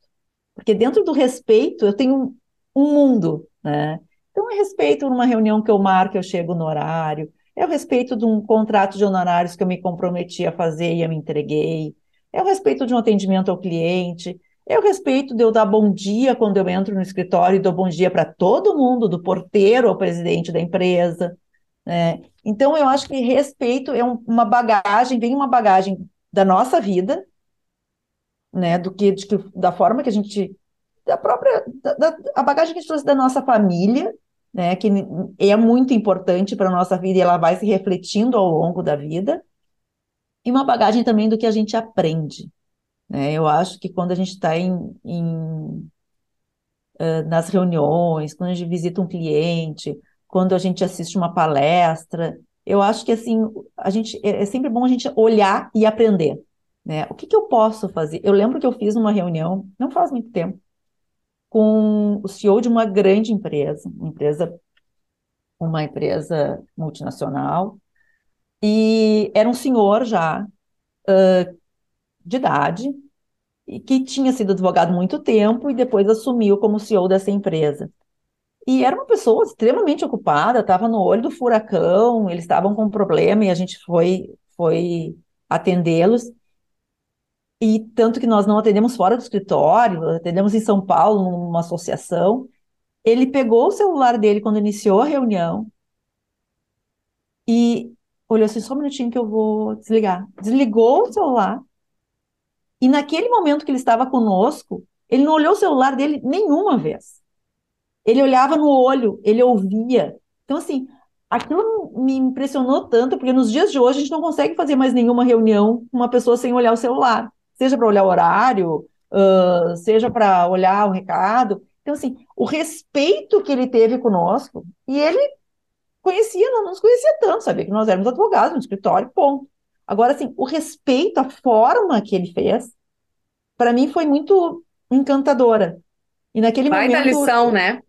Porque dentro do respeito eu tenho um mundo, né? Então, é respeito numa reunião que eu marco, eu chego no horário, é o respeito de um contrato de honorários que eu me comprometi a fazer e eu me entreguei, é o respeito de um atendimento ao cliente, o respeito de eu dar bom dia quando eu entro no escritório e dou bom dia para todo mundo, do porteiro ao presidente da empresa. Né? Então, eu acho que respeito é um, uma bagagem, vem uma bagagem da nossa vida, né, do que, de da forma que a gente da própria da, da, a bagagem que a gente trouxe da nossa família, né, que é muito importante para a nossa vida e ela vai se refletindo ao longo da vida, e uma bagagem também do que a gente aprende. Né? Eu acho que quando a gente está em, em nas reuniões, quando a gente visita um cliente, quando a gente assiste uma palestra, eu acho que assim a gente é, é sempre bom a gente olhar e aprender. Né? O que, que eu posso fazer? Eu lembro que eu fiz uma reunião, não faz muito tempo, com o CEO de uma grande empresa, uma empresa, uma empresa multinacional, e era um senhor já uh, de idade, e que tinha sido advogado muito tempo e depois assumiu como CEO dessa empresa. E era uma pessoa extremamente ocupada, estava no olho do furacão, eles estavam com um problema e a gente foi, foi atendê-los. E tanto que nós não atendemos fora do escritório, atendemos em São Paulo, numa associação. Ele pegou o celular dele quando iniciou a reunião e olhou assim, só um minutinho que eu vou desligar. Desligou o celular e naquele momento que ele estava conosco, ele não olhou o celular dele nenhuma vez. Ele olhava no olho, ele ouvia. Então, assim, aquilo me impressionou tanto, porque nos dias de hoje a gente não consegue fazer mais nenhuma reunião com uma pessoa sem olhar o celular seja para olhar o horário, uh, seja para olhar o recado. Então, assim, o respeito que ele teve conosco, e ele conhecia, não nos conhecia tanto, sabia que nós éramos advogados no escritório, ponto. Agora, assim, o respeito, a forma que ele fez, para mim foi muito encantadora. E naquele Vai momento. da lição, né?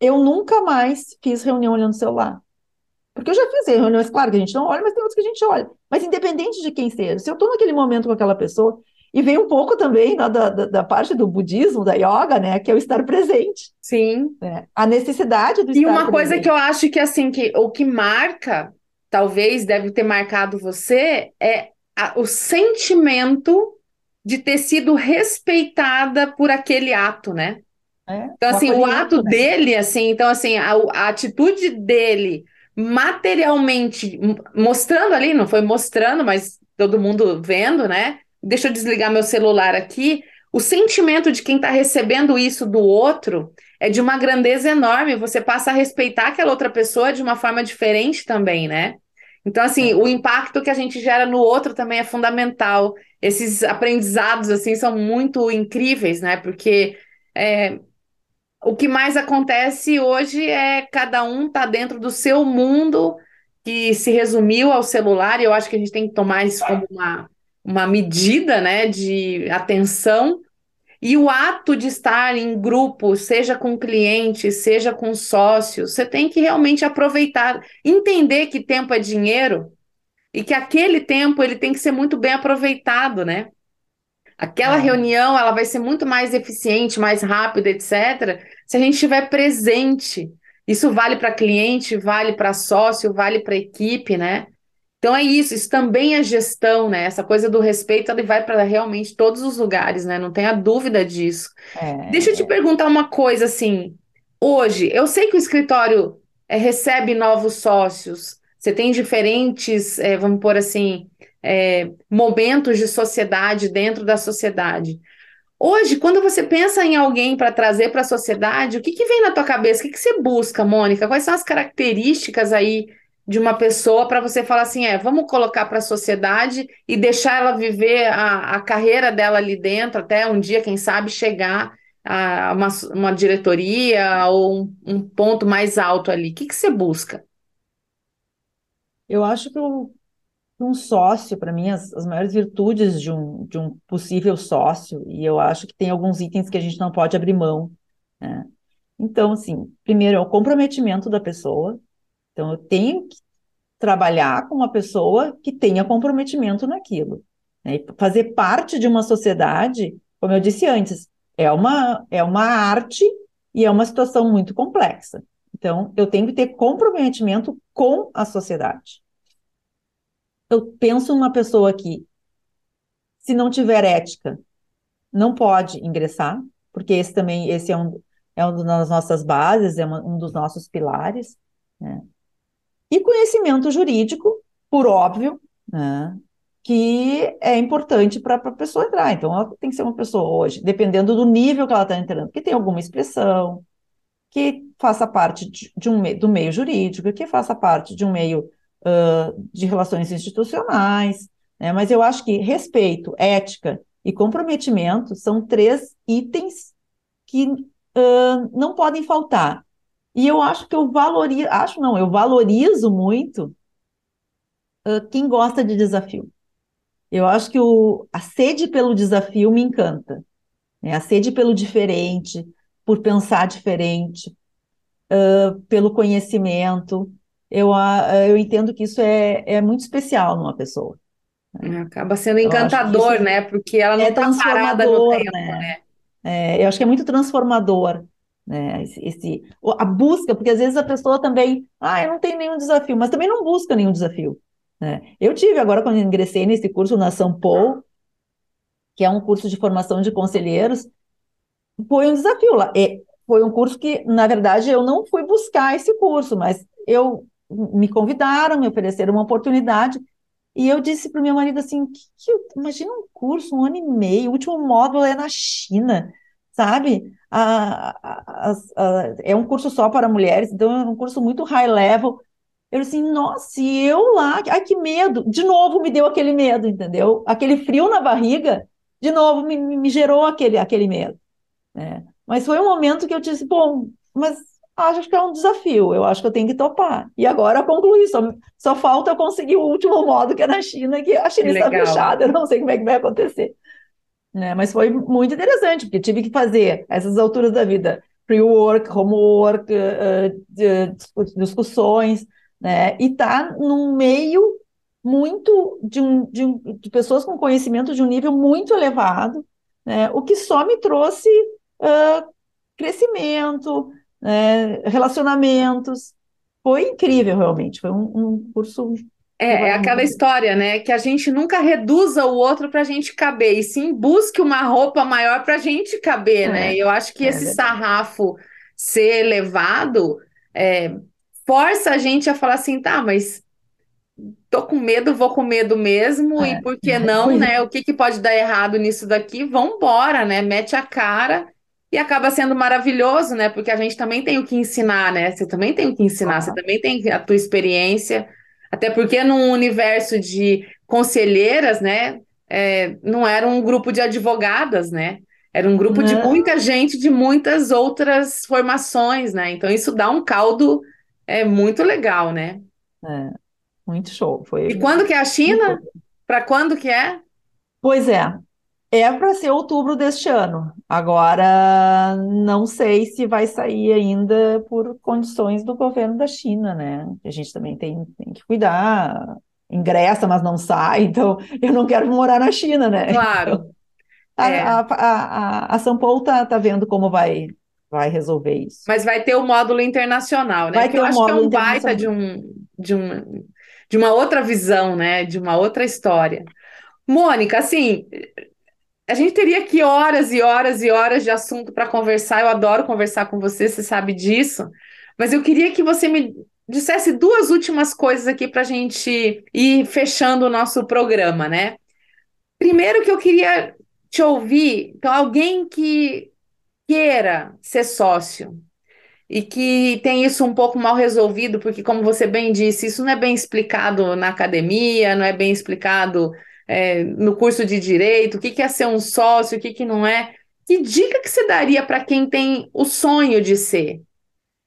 Eu nunca mais fiz reunião olhando o celular. Porque eu já fiz reuniões, claro que a gente não olha, mas tem outros que a gente olha. Mas independente de quem seja, se eu estou naquele momento com aquela pessoa, e vem um pouco também né, da, da, da, parte do budismo, da yoga, né? Que é o estar presente. Sim. Né? A necessidade do estar presente. E uma coisa presente. que eu acho que, assim, que o que marca, talvez deve ter marcado você, é a, o sentimento de ter sido respeitada por aquele ato, né? É, então, assim, o ato né? dele, assim, então, assim, a, a atitude dele materialmente mostrando ali, não foi mostrando, mas todo mundo vendo, né? deixa eu desligar meu celular aqui. O sentimento de quem está recebendo isso do outro é de uma grandeza enorme. Você passa a respeitar aquela outra pessoa de uma forma diferente também, né? Então, assim, é. o impacto que a gente gera no outro também é fundamental. Esses aprendizados, assim, são muito incríveis, né? Porque é, o que mais acontece hoje é cada um tá dentro do seu mundo que se resumiu ao celular, e eu acho que a gente tem que tomar isso como uma, uma medida né, de atenção. E o ato de estar em grupo, seja com clientes, seja com sócios, você tem que realmente aproveitar, entender que tempo é dinheiro e que aquele tempo ele tem que ser muito bem aproveitado, né? Aquela é. reunião ela vai ser muito mais eficiente, mais rápida, etc., se a gente estiver presente. Isso vale para cliente, vale para sócio, vale para equipe, né? Então é isso, isso também é gestão, né? Essa coisa do respeito, ele vai para realmente todos os lugares, né? Não tenha dúvida disso. É, Deixa eu te perguntar uma coisa assim. Hoje, eu sei que o escritório é, recebe novos sócios, você tem diferentes, é, vamos pôr assim, é, momentos de sociedade dentro da sociedade. Hoje, quando você pensa em alguém para trazer para a sociedade, o que, que vem na tua cabeça? O que, que você busca, Mônica? Quais são as características aí de uma pessoa para você falar assim, é, vamos colocar para a sociedade e deixar ela viver a, a carreira dela ali dentro, até um dia, quem sabe, chegar a uma, uma diretoria ou um, um ponto mais alto ali. O que, que você busca? Eu acho que um sócio, para mim, as, as maiores virtudes de um, de um possível sócio, e eu acho que tem alguns itens que a gente não pode abrir mão. Né? Então, assim, primeiro é o comprometimento da pessoa, então, eu tenho que trabalhar com uma pessoa que tenha comprometimento naquilo. Né? fazer parte de uma sociedade, como eu disse antes, é uma, é uma arte e é uma situação muito complexa. Então, eu tenho que ter comprometimento com a sociedade. Eu penso numa pessoa que, se não tiver ética, não pode ingressar, porque esse também esse é um, é uma das nossas bases, é uma, um dos nossos pilares. Né? E conhecimento jurídico, por óbvio, né? que é importante para a pessoa entrar. Então, ela tem que ser uma pessoa hoje, dependendo do nível que ela está entrando, que tem alguma expressão, que faça parte de, de um do meio jurídico, que faça parte de um meio uh, de relações institucionais, né? Mas eu acho que respeito, ética e comprometimento são três itens que uh, não podem faltar. E eu acho que eu valorizo, acho não, eu valorizo muito uh, quem gosta de desafio. Eu acho que o, a sede pelo desafio me encanta. Né? A sede pelo diferente, por pensar diferente, uh, pelo conhecimento. Eu, uh, eu entendo que isso é, é muito especial numa pessoa. Né? Acaba sendo encantador, né? Porque ela não está é parada no tempo, né? né? É, eu acho que é muito transformador né? Esse, a busca, porque às vezes a pessoa também, ah, eu não tenho nenhum desafio, mas também não busca nenhum desafio. Né? Eu tive agora, quando ingressei nesse curso na São Paulo, que é um curso de formação de conselheiros, foi um desafio lá. E foi um curso que, na verdade, eu não fui buscar esse curso, mas eu me convidaram, me ofereceram uma oportunidade, e eu disse para o meu marido assim, que, que, imagina um curso, um ano e meio, o último módulo é na China, sabe? A, a, a, é um curso só para mulheres, então é um curso muito high level. Eu assim, nossa, e eu lá, ai que medo, de novo me deu aquele medo, entendeu? Aquele frio na barriga, de novo me, me gerou aquele, aquele medo. Né? Mas foi um momento que eu disse, bom, mas acho que é um desafio, eu acho que eu tenho que topar. E agora concluí, só, só falta eu conseguir o último modo, que é na China, que a China está fechada, eu não sei como é que vai acontecer. Né? Mas foi muito interessante, porque tive que fazer essas alturas da vida, pre-work, homework, uh, discussões, né? E tá num meio muito de, um, de, um, de, pessoas com conhecimento de um nível muito elevado, né? O que só me trouxe uh, crescimento, né? relacionamentos. Foi incrível, realmente. Foi um, um curso é, é aquela história, né? Que a gente nunca reduza o outro para a gente caber, e sim busque uma roupa maior para a gente caber, né? é, né? Eu acho que é esse sarrafo ser elevado é, força a gente a falar assim, tá, mas tô com medo, vou com medo mesmo, e é. por que não, né? O que, que pode dar errado nisso daqui? Vambora, né? Mete a cara e acaba sendo maravilhoso, né? Porque a gente também tem o que ensinar, né? Você também tem o que ensinar, você também tem a tua experiência. Até porque num universo de conselheiras, né, é, não era um grupo de advogadas, né? Era um grupo não. de muita gente de muitas outras formações, né? Então isso dá um caldo é muito legal, né? É, muito show. Foi e quando que é a China? Para quando que é? Pois é, é para ser outubro deste ano. Agora, não sei se vai sair ainda por condições do governo da China, né? A gente também tem, tem que cuidar. Ingressa, mas não sai, então eu não quero morar na China, né? Claro. Então, é. a, a, a, a, São Paulo tá, tá vendo como vai, vai resolver isso. Mas vai ter o módulo internacional, né? Vai ter eu um acho que é um baita de, um, de, um, de uma outra visão, né? De uma outra história. Mônica, assim, a gente teria aqui horas e horas e horas de assunto para conversar. Eu adoro conversar com você, você sabe disso. Mas eu queria que você me dissesse duas últimas coisas aqui para a gente ir fechando o nosso programa, né? Primeiro que eu queria te ouvir, então, alguém que queira ser sócio e que tem isso um pouco mal resolvido, porque, como você bem disse, isso não é bem explicado na academia, não é bem explicado é, no curso de direito, o que, que é ser um sócio, o que, que não é. Que dica que você daria para quem tem o sonho de ser?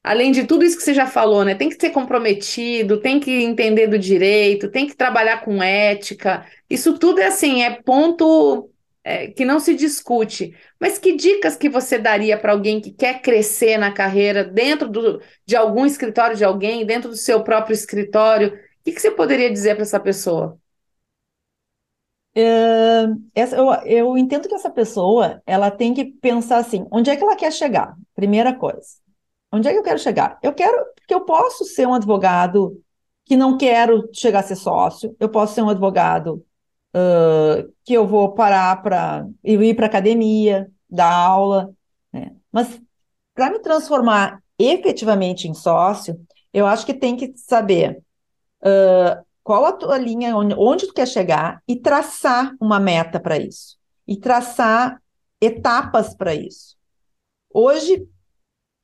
Além de tudo isso que você já falou, né? Tem que ser comprometido, tem que entender do direito, tem que trabalhar com ética. Isso tudo é assim, é ponto é, que não se discute. Mas que dicas que você daria para alguém que quer crescer na carreira dentro do, de algum escritório de alguém, dentro do seu próprio escritório? O que, que você poderia dizer para essa pessoa? Essa, eu, eu entendo que essa pessoa ela tem que pensar assim: onde é que ela quer chegar? Primeira coisa. Onde é que eu quero chegar? Eu quero que eu posso ser um advogado que não quero chegar a ser sócio, eu posso ser um advogado uh, que eu vou parar para ir para academia, dar aula, né? Mas para me transformar efetivamente em sócio, eu acho que tem que saber uh, qual a tua linha, onde, onde tu quer chegar e traçar uma meta para isso. E traçar etapas para isso. Hoje,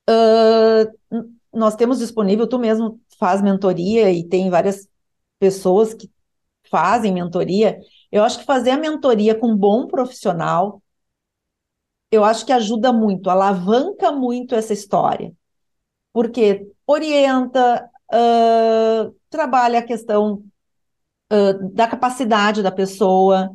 uh, nós temos disponível, tu mesmo faz mentoria e tem várias pessoas que fazem mentoria. Eu acho que fazer a mentoria com um bom profissional, eu acho que ajuda muito, alavanca muito essa história. Porque orienta, uh, trabalha a questão da capacidade da pessoa,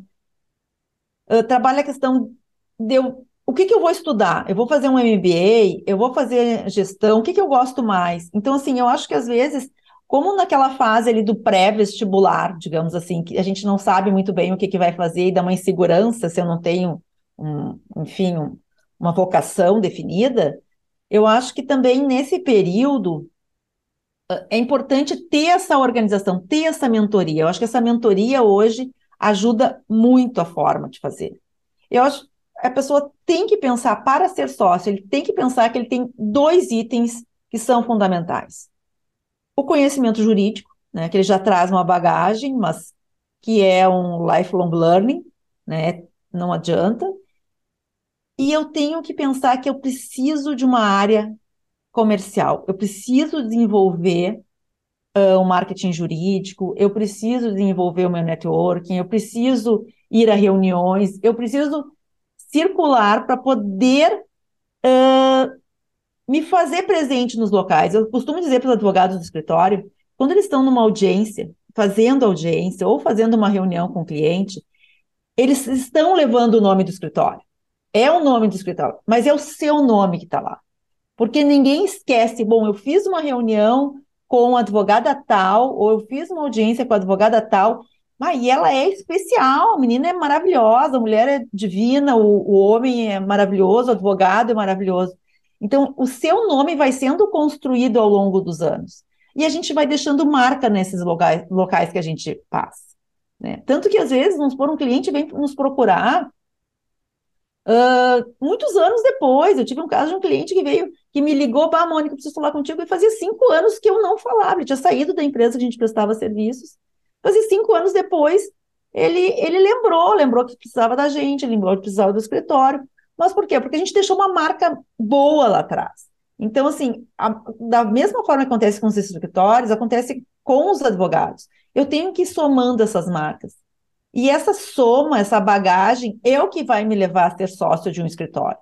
uh, trabalha a questão de eu, o que, que eu vou estudar? Eu vou fazer um MBA, eu vou fazer gestão, o que, que eu gosto mais? Então, assim, eu acho que às vezes, como naquela fase ali do pré-vestibular, digamos assim, que a gente não sabe muito bem o que, que vai fazer e dá uma insegurança se eu não tenho, um, enfim, um, uma vocação definida, eu acho que também nesse período é importante ter essa organização, ter essa mentoria. Eu acho que essa mentoria hoje ajuda muito a forma de fazer. Eu acho que a pessoa tem que pensar, para ser sócio, ele tem que pensar que ele tem dois itens que são fundamentais. O conhecimento jurídico, né, que ele já traz uma bagagem, mas que é um lifelong learning, né, não adianta. E eu tenho que pensar que eu preciso de uma área comercial. Eu preciso desenvolver uh, o marketing jurídico, eu preciso desenvolver o meu networking, eu preciso ir a reuniões, eu preciso circular para poder uh, me fazer presente nos locais. Eu costumo dizer para os advogados do escritório, quando eles estão numa audiência, fazendo audiência ou fazendo uma reunião com o cliente, eles estão levando o nome do escritório. É o nome do escritório, mas é o seu nome que está lá. Porque ninguém esquece, bom, eu fiz uma reunião com a advogada tal, ou eu fiz uma audiência com a advogada tal, mas e ela é especial, a menina é maravilhosa, a mulher é divina, o, o homem é maravilhoso, o advogado é maravilhoso. Então, o seu nome vai sendo construído ao longo dos anos. E a gente vai deixando marca nesses locais, locais que a gente passa. Né? Tanto que, às vezes, vamos supor, um cliente vem nos procurar Uh, muitos anos depois, eu tive um caso de um cliente que veio, que me ligou, bah, Mônica, preciso falar contigo, e fazia cinco anos que eu não falava, ele tinha saído da empresa que a gente prestava serviços, fazia cinco anos depois, ele, ele lembrou, lembrou que precisava da gente, lembrou que precisava do escritório, mas por quê? Porque a gente deixou uma marca boa lá atrás. Então, assim, a, da mesma forma que acontece com os escritórios, acontece com os advogados. Eu tenho que ir somando essas marcas. E essa soma, essa bagagem, é o que vai me levar a ser sócio de um escritório.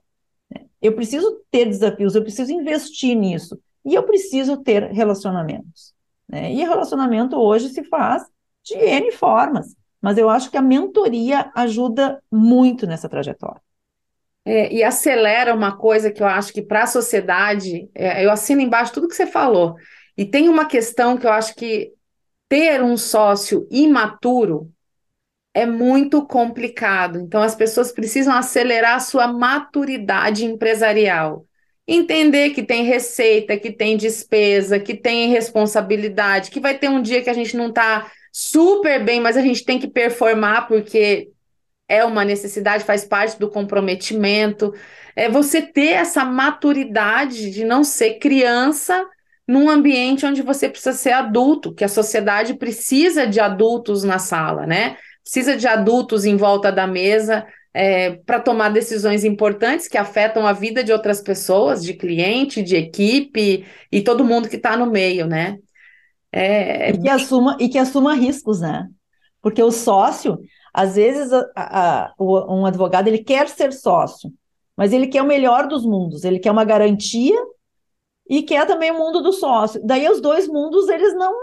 Eu preciso ter desafios, eu preciso investir nisso. E eu preciso ter relacionamentos. Né? E relacionamento hoje se faz de N formas. Mas eu acho que a mentoria ajuda muito nessa trajetória. É, e acelera uma coisa que eu acho que para a sociedade, é, eu assino embaixo tudo que você falou. E tem uma questão que eu acho que ter um sócio imaturo é muito complicado. Então, as pessoas precisam acelerar a sua maturidade empresarial. Entender que tem receita, que tem despesa, que tem responsabilidade, que vai ter um dia que a gente não está super bem, mas a gente tem que performar porque é uma necessidade, faz parte do comprometimento. É você ter essa maturidade de não ser criança num ambiente onde você precisa ser adulto, que a sociedade precisa de adultos na sala, né? Precisa de adultos em volta da mesa é, para tomar decisões importantes que afetam a vida de outras pessoas, de cliente, de equipe e todo mundo que está no meio, né? É... E, que assuma, e que assuma riscos, né? Porque o sócio, às vezes, a, a, um advogado ele quer ser sócio, mas ele quer o melhor dos mundos, ele quer uma garantia e quer também o mundo do sócio. Daí os dois mundos eles não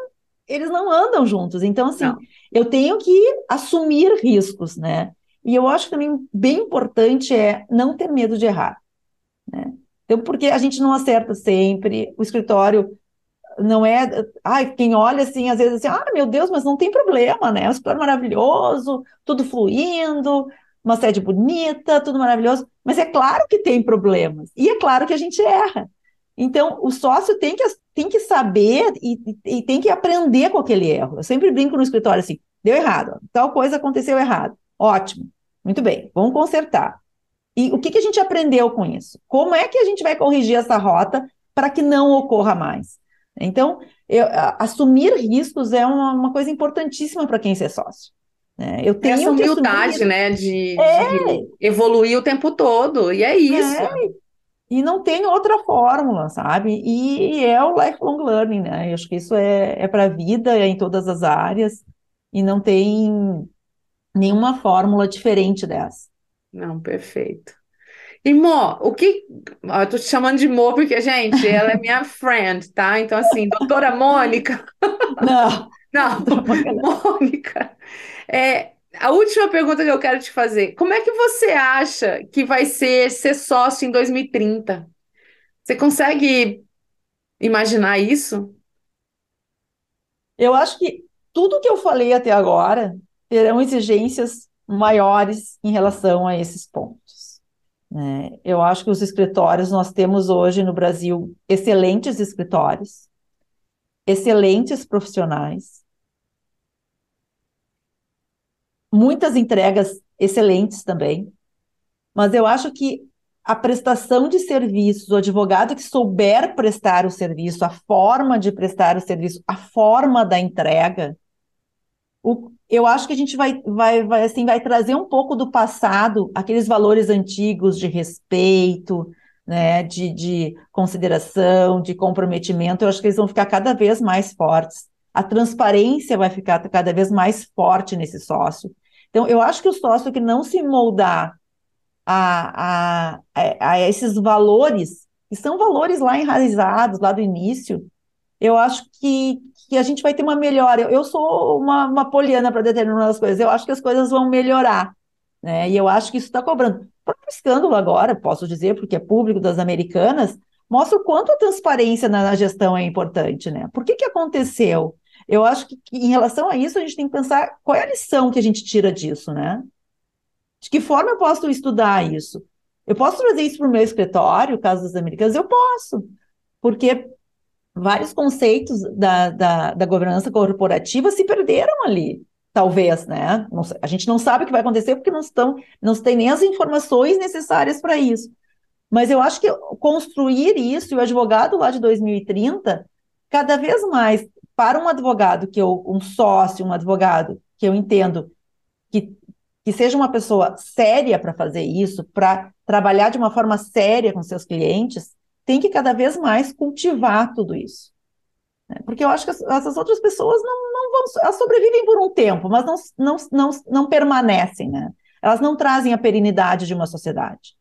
eles não andam juntos. Então, assim, não. eu tenho que assumir riscos, né? E eu acho também bem importante é não ter medo de errar. Né? Então, porque a gente não acerta sempre, o escritório não é. Ai, quem olha assim, às vezes assim, ah, meu Deus, mas não tem problema, né? O escritório maravilhoso, tudo fluindo, uma sede bonita, tudo maravilhoso. Mas é claro que tem problemas. E é claro que a gente erra. Então, o sócio tem que, tem que saber e, e, tem que aprender com aquele erro. Eu sempre brinco no escritório assim: deu errado, tal coisa aconteceu errado. Ótimo, muito bem, vamos consertar. E o que, que a gente aprendeu com isso? Como é que a gente vai corrigir essa rota para que não ocorra mais? Então, eu, assumir riscos é uma, uma coisa importantíssima para quem ser sócio. Né? Eu tenho Essa humildade, né, de, é. de, evoluir o tempo todo, e é isso. É. E não tem outra fórmula, sabe? E é o lifelong learning, né? Eu acho que isso é, é para a vida, é em todas as áreas, e não tem nenhuma fórmula diferente dessa. Não, perfeito. E Mo, o que. eu tô te chamando de Mo porque, gente, ela é minha friend, tá? Então, assim, doutora Mônica. Não. Não, Mônica. É, a última pergunta que eu quero te fazer: como é que você acha que vai ser ser sócio em 2030? Você consegue imaginar isso? Eu acho que tudo que eu falei até agora terão exigências maiores em relação a esses pontos. Né? Eu acho que os escritórios, nós temos hoje no Brasil excelentes escritórios, excelentes profissionais, muitas entregas excelentes também, mas eu acho que a prestação de serviços, o advogado que souber prestar o serviço, a forma de prestar o serviço, a forma da entrega, o, eu acho que a gente vai, vai, vai, assim, vai trazer um pouco do passado, aqueles valores antigos de respeito, né, de, de consideração, de comprometimento, eu acho que eles vão ficar cada vez mais fortes. A transparência vai ficar cada vez mais forte nesse sócio. Então, eu acho que o sócio que não se moldar a, a, a, esses valores, que são valores lá enraizados, lá do início, eu acho que, que a gente vai ter uma melhora. Eu, eu sou uma, uma poliana para determinadas coisas, eu acho que as coisas vão melhorar, né? E eu acho que isso está cobrando. O próprio escândalo agora, posso dizer, porque é público das americanas, mostra o quanto a transparência na, na gestão é importante, né? Por que, que aconteceu? Eu acho que, em relação a isso, a gente tem que pensar qual é a lição que a gente tira disso, né? De que forma eu posso estudar isso? Eu posso trazer isso para o meu escritório, caso das americanas? Eu posso, porque vários conceitos da, da, da governança corporativa se perderam ali, talvez, né? Sei, a gente não sabe o que vai acontecer porque não, estão, não tem nem as informações necessárias para isso. Mas eu acho que construir isso, e o advogado lá de 2030, cada vez mais para um advogado que eu, um sócio, um advogado que eu entendo que, que seja uma pessoa séria para fazer isso, para trabalhar de uma forma séria com seus clientes, tem que cada vez mais cultivar tudo isso. Né? Porque eu acho que essas outras pessoas não, não vão, elas sobrevivem por um tempo, mas não, não, não, não permanecem, né? Elas não trazem a perenidade de uma sociedade.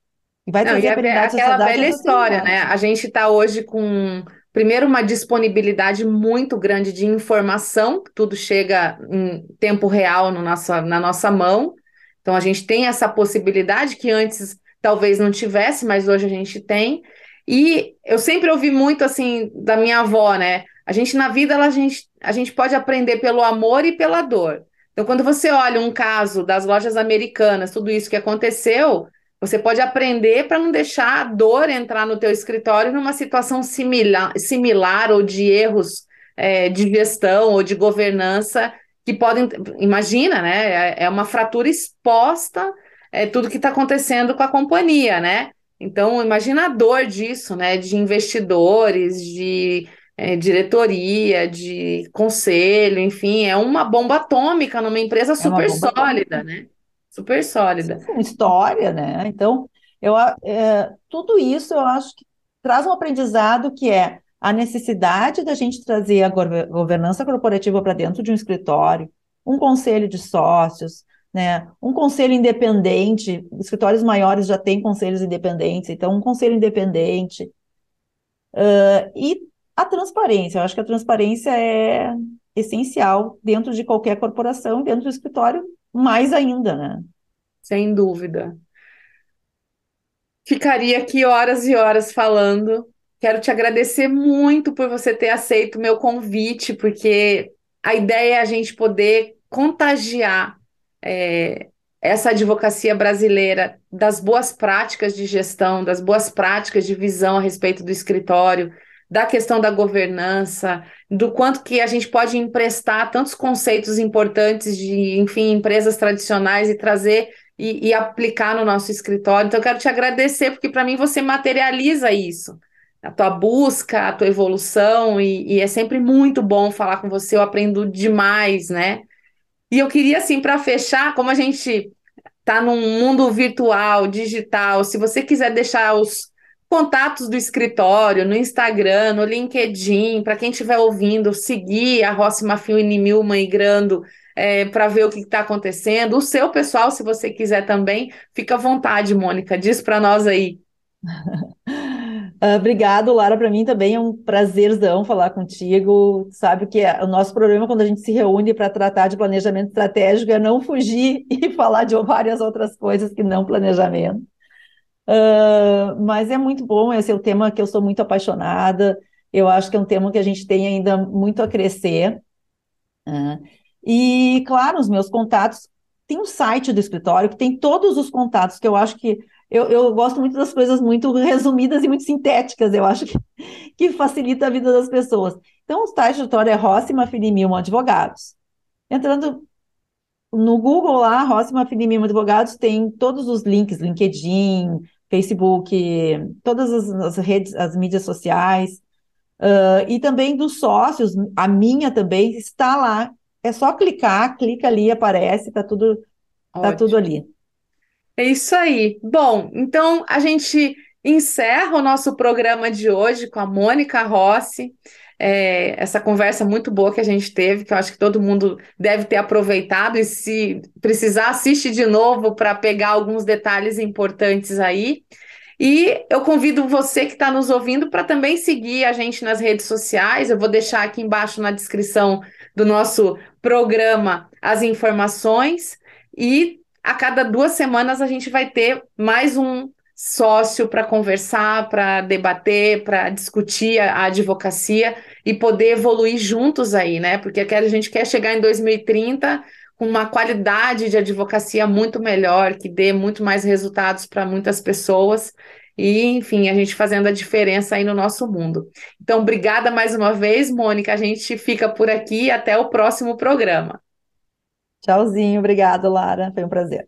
E vai trazer não, e a perenidade é, aquela velha história, né? A gente está hoje com primeiro, uma disponibilidade muito grande de informação, tudo chega em tempo real no nossa, na nossa mão. Então, a gente tem essa possibilidade que antes talvez não tivesse, mas hoje a gente tem. E eu sempre ouvi muito assim da minha avó, né? A gente na vida a gente, a gente pode aprender pelo amor e pela dor. Então, quando você olha um caso das lojas americanas, tudo isso que aconteceu, você pode aprender para não deixar a dor entrar no teu escritório numa situação similar, similar ou de erros é, de gestão ou de governança que podem. Imagina, né? É, é uma fratura exposta, é tudo que está acontecendo com a companhia, né? Então, imagina a dor disso, né? De investidores, de é, diretoria, de conselho, enfim, é uma bomba atômica numa empresa é super sólida, atômica. né? Super sólida. Sim, história, né? Então, eu, é, tudo isso eu acho que traz um aprendizado que é a necessidade da gente trazer a governança corporativa para dentro de um escritório, um conselho de sócios, né? Um conselho independente. Escritórios maiores já têm conselhos independentes, então um conselho independente. Uh, e a transparência. Eu acho que a transparência é essencial dentro de qualquer corporação, dentro do escritório, mais ainda, né? Sem dúvida. Ficaria aqui horas e horas falando. Quero te agradecer muito por você ter aceito o meu convite, porque a ideia é a gente poder contagiar é, essa advocacia brasileira das boas práticas de gestão, das boas práticas de visão a respeito do escritório, da questão da governança, do quanto que a gente pode emprestar tantos conceitos importantes de, enfim, empresas tradicionais e trazer e, e aplicar no nosso escritório. Então, eu quero te agradecer, porque para mim você materializa isso. a tua busca, a tua evolução, e, e é sempre muito bom falar com você, eu aprendo demais, né? E eu queria, assim, para fechar, como a gente está num mundo virtual, digital, se você quiser deixar os contatos do escritório no Instagram, no LinkedIn, para quem estiver ouvindo, seguir a Rossi Mafio Milman e Grando é, para ver o que está acontecendo. O seu pessoal, se você quiser também, fica à vontade, Mônica, diz para nós aí. Uh, obrigado, Lara. Para mim também é um prazerzão falar contigo. Sabe que é, o nosso problema quando a gente se reúne para tratar de planejamento estratégico é não fugir e falar de várias outras coisas que não planejamento. Uh, mas é muito bom, esse é o tema que eu sou muito apaixonada. Eu acho que é um tema que a gente tem ainda muito a crescer. Uh, e, claro, os meus contatos. Tem um site do escritório que tem todos os contatos que eu acho que eu, eu gosto muito das coisas muito resumidas e muito sintéticas, eu acho que, que facilita a vida das pessoas. Então, o site do Tório é Rossi Mafini Milmo Advogados. Entrando no Google lá, Rossi Mafini Milmo Advogados, tem todos os links, LinkedIn, Facebook, todas as, as redes, as mídias sociais, uh, e também dos sócios, a minha também está lá. É só clicar, clica ali, aparece, tá tudo, tá tudo ali. É isso aí. Bom, então a gente encerra o nosso programa de hoje com a Mônica Rossi. É, essa conversa muito boa que a gente teve, que eu acho que todo mundo deve ter aproveitado, e se precisar, assiste de novo para pegar alguns detalhes importantes aí. E eu convido você que está nos ouvindo para também seguir a gente nas redes sociais. Eu vou deixar aqui embaixo na descrição do nosso programa as informações. E a cada duas semanas a gente vai ter mais um sócio para conversar, para debater, para discutir a, advocacia e poder evoluir juntos aí, né? Porque a gente quer chegar em 2030 com uma qualidade de advocacia muito melhor, que dê muito mais resultados para muitas pessoas. E, enfim, a gente fazendo a diferença aí no nosso mundo. Então, obrigada mais uma vez, Mônica. A gente fica por aqui até o próximo programa. Tchauzinho, obrigado, Lara. Foi um prazer.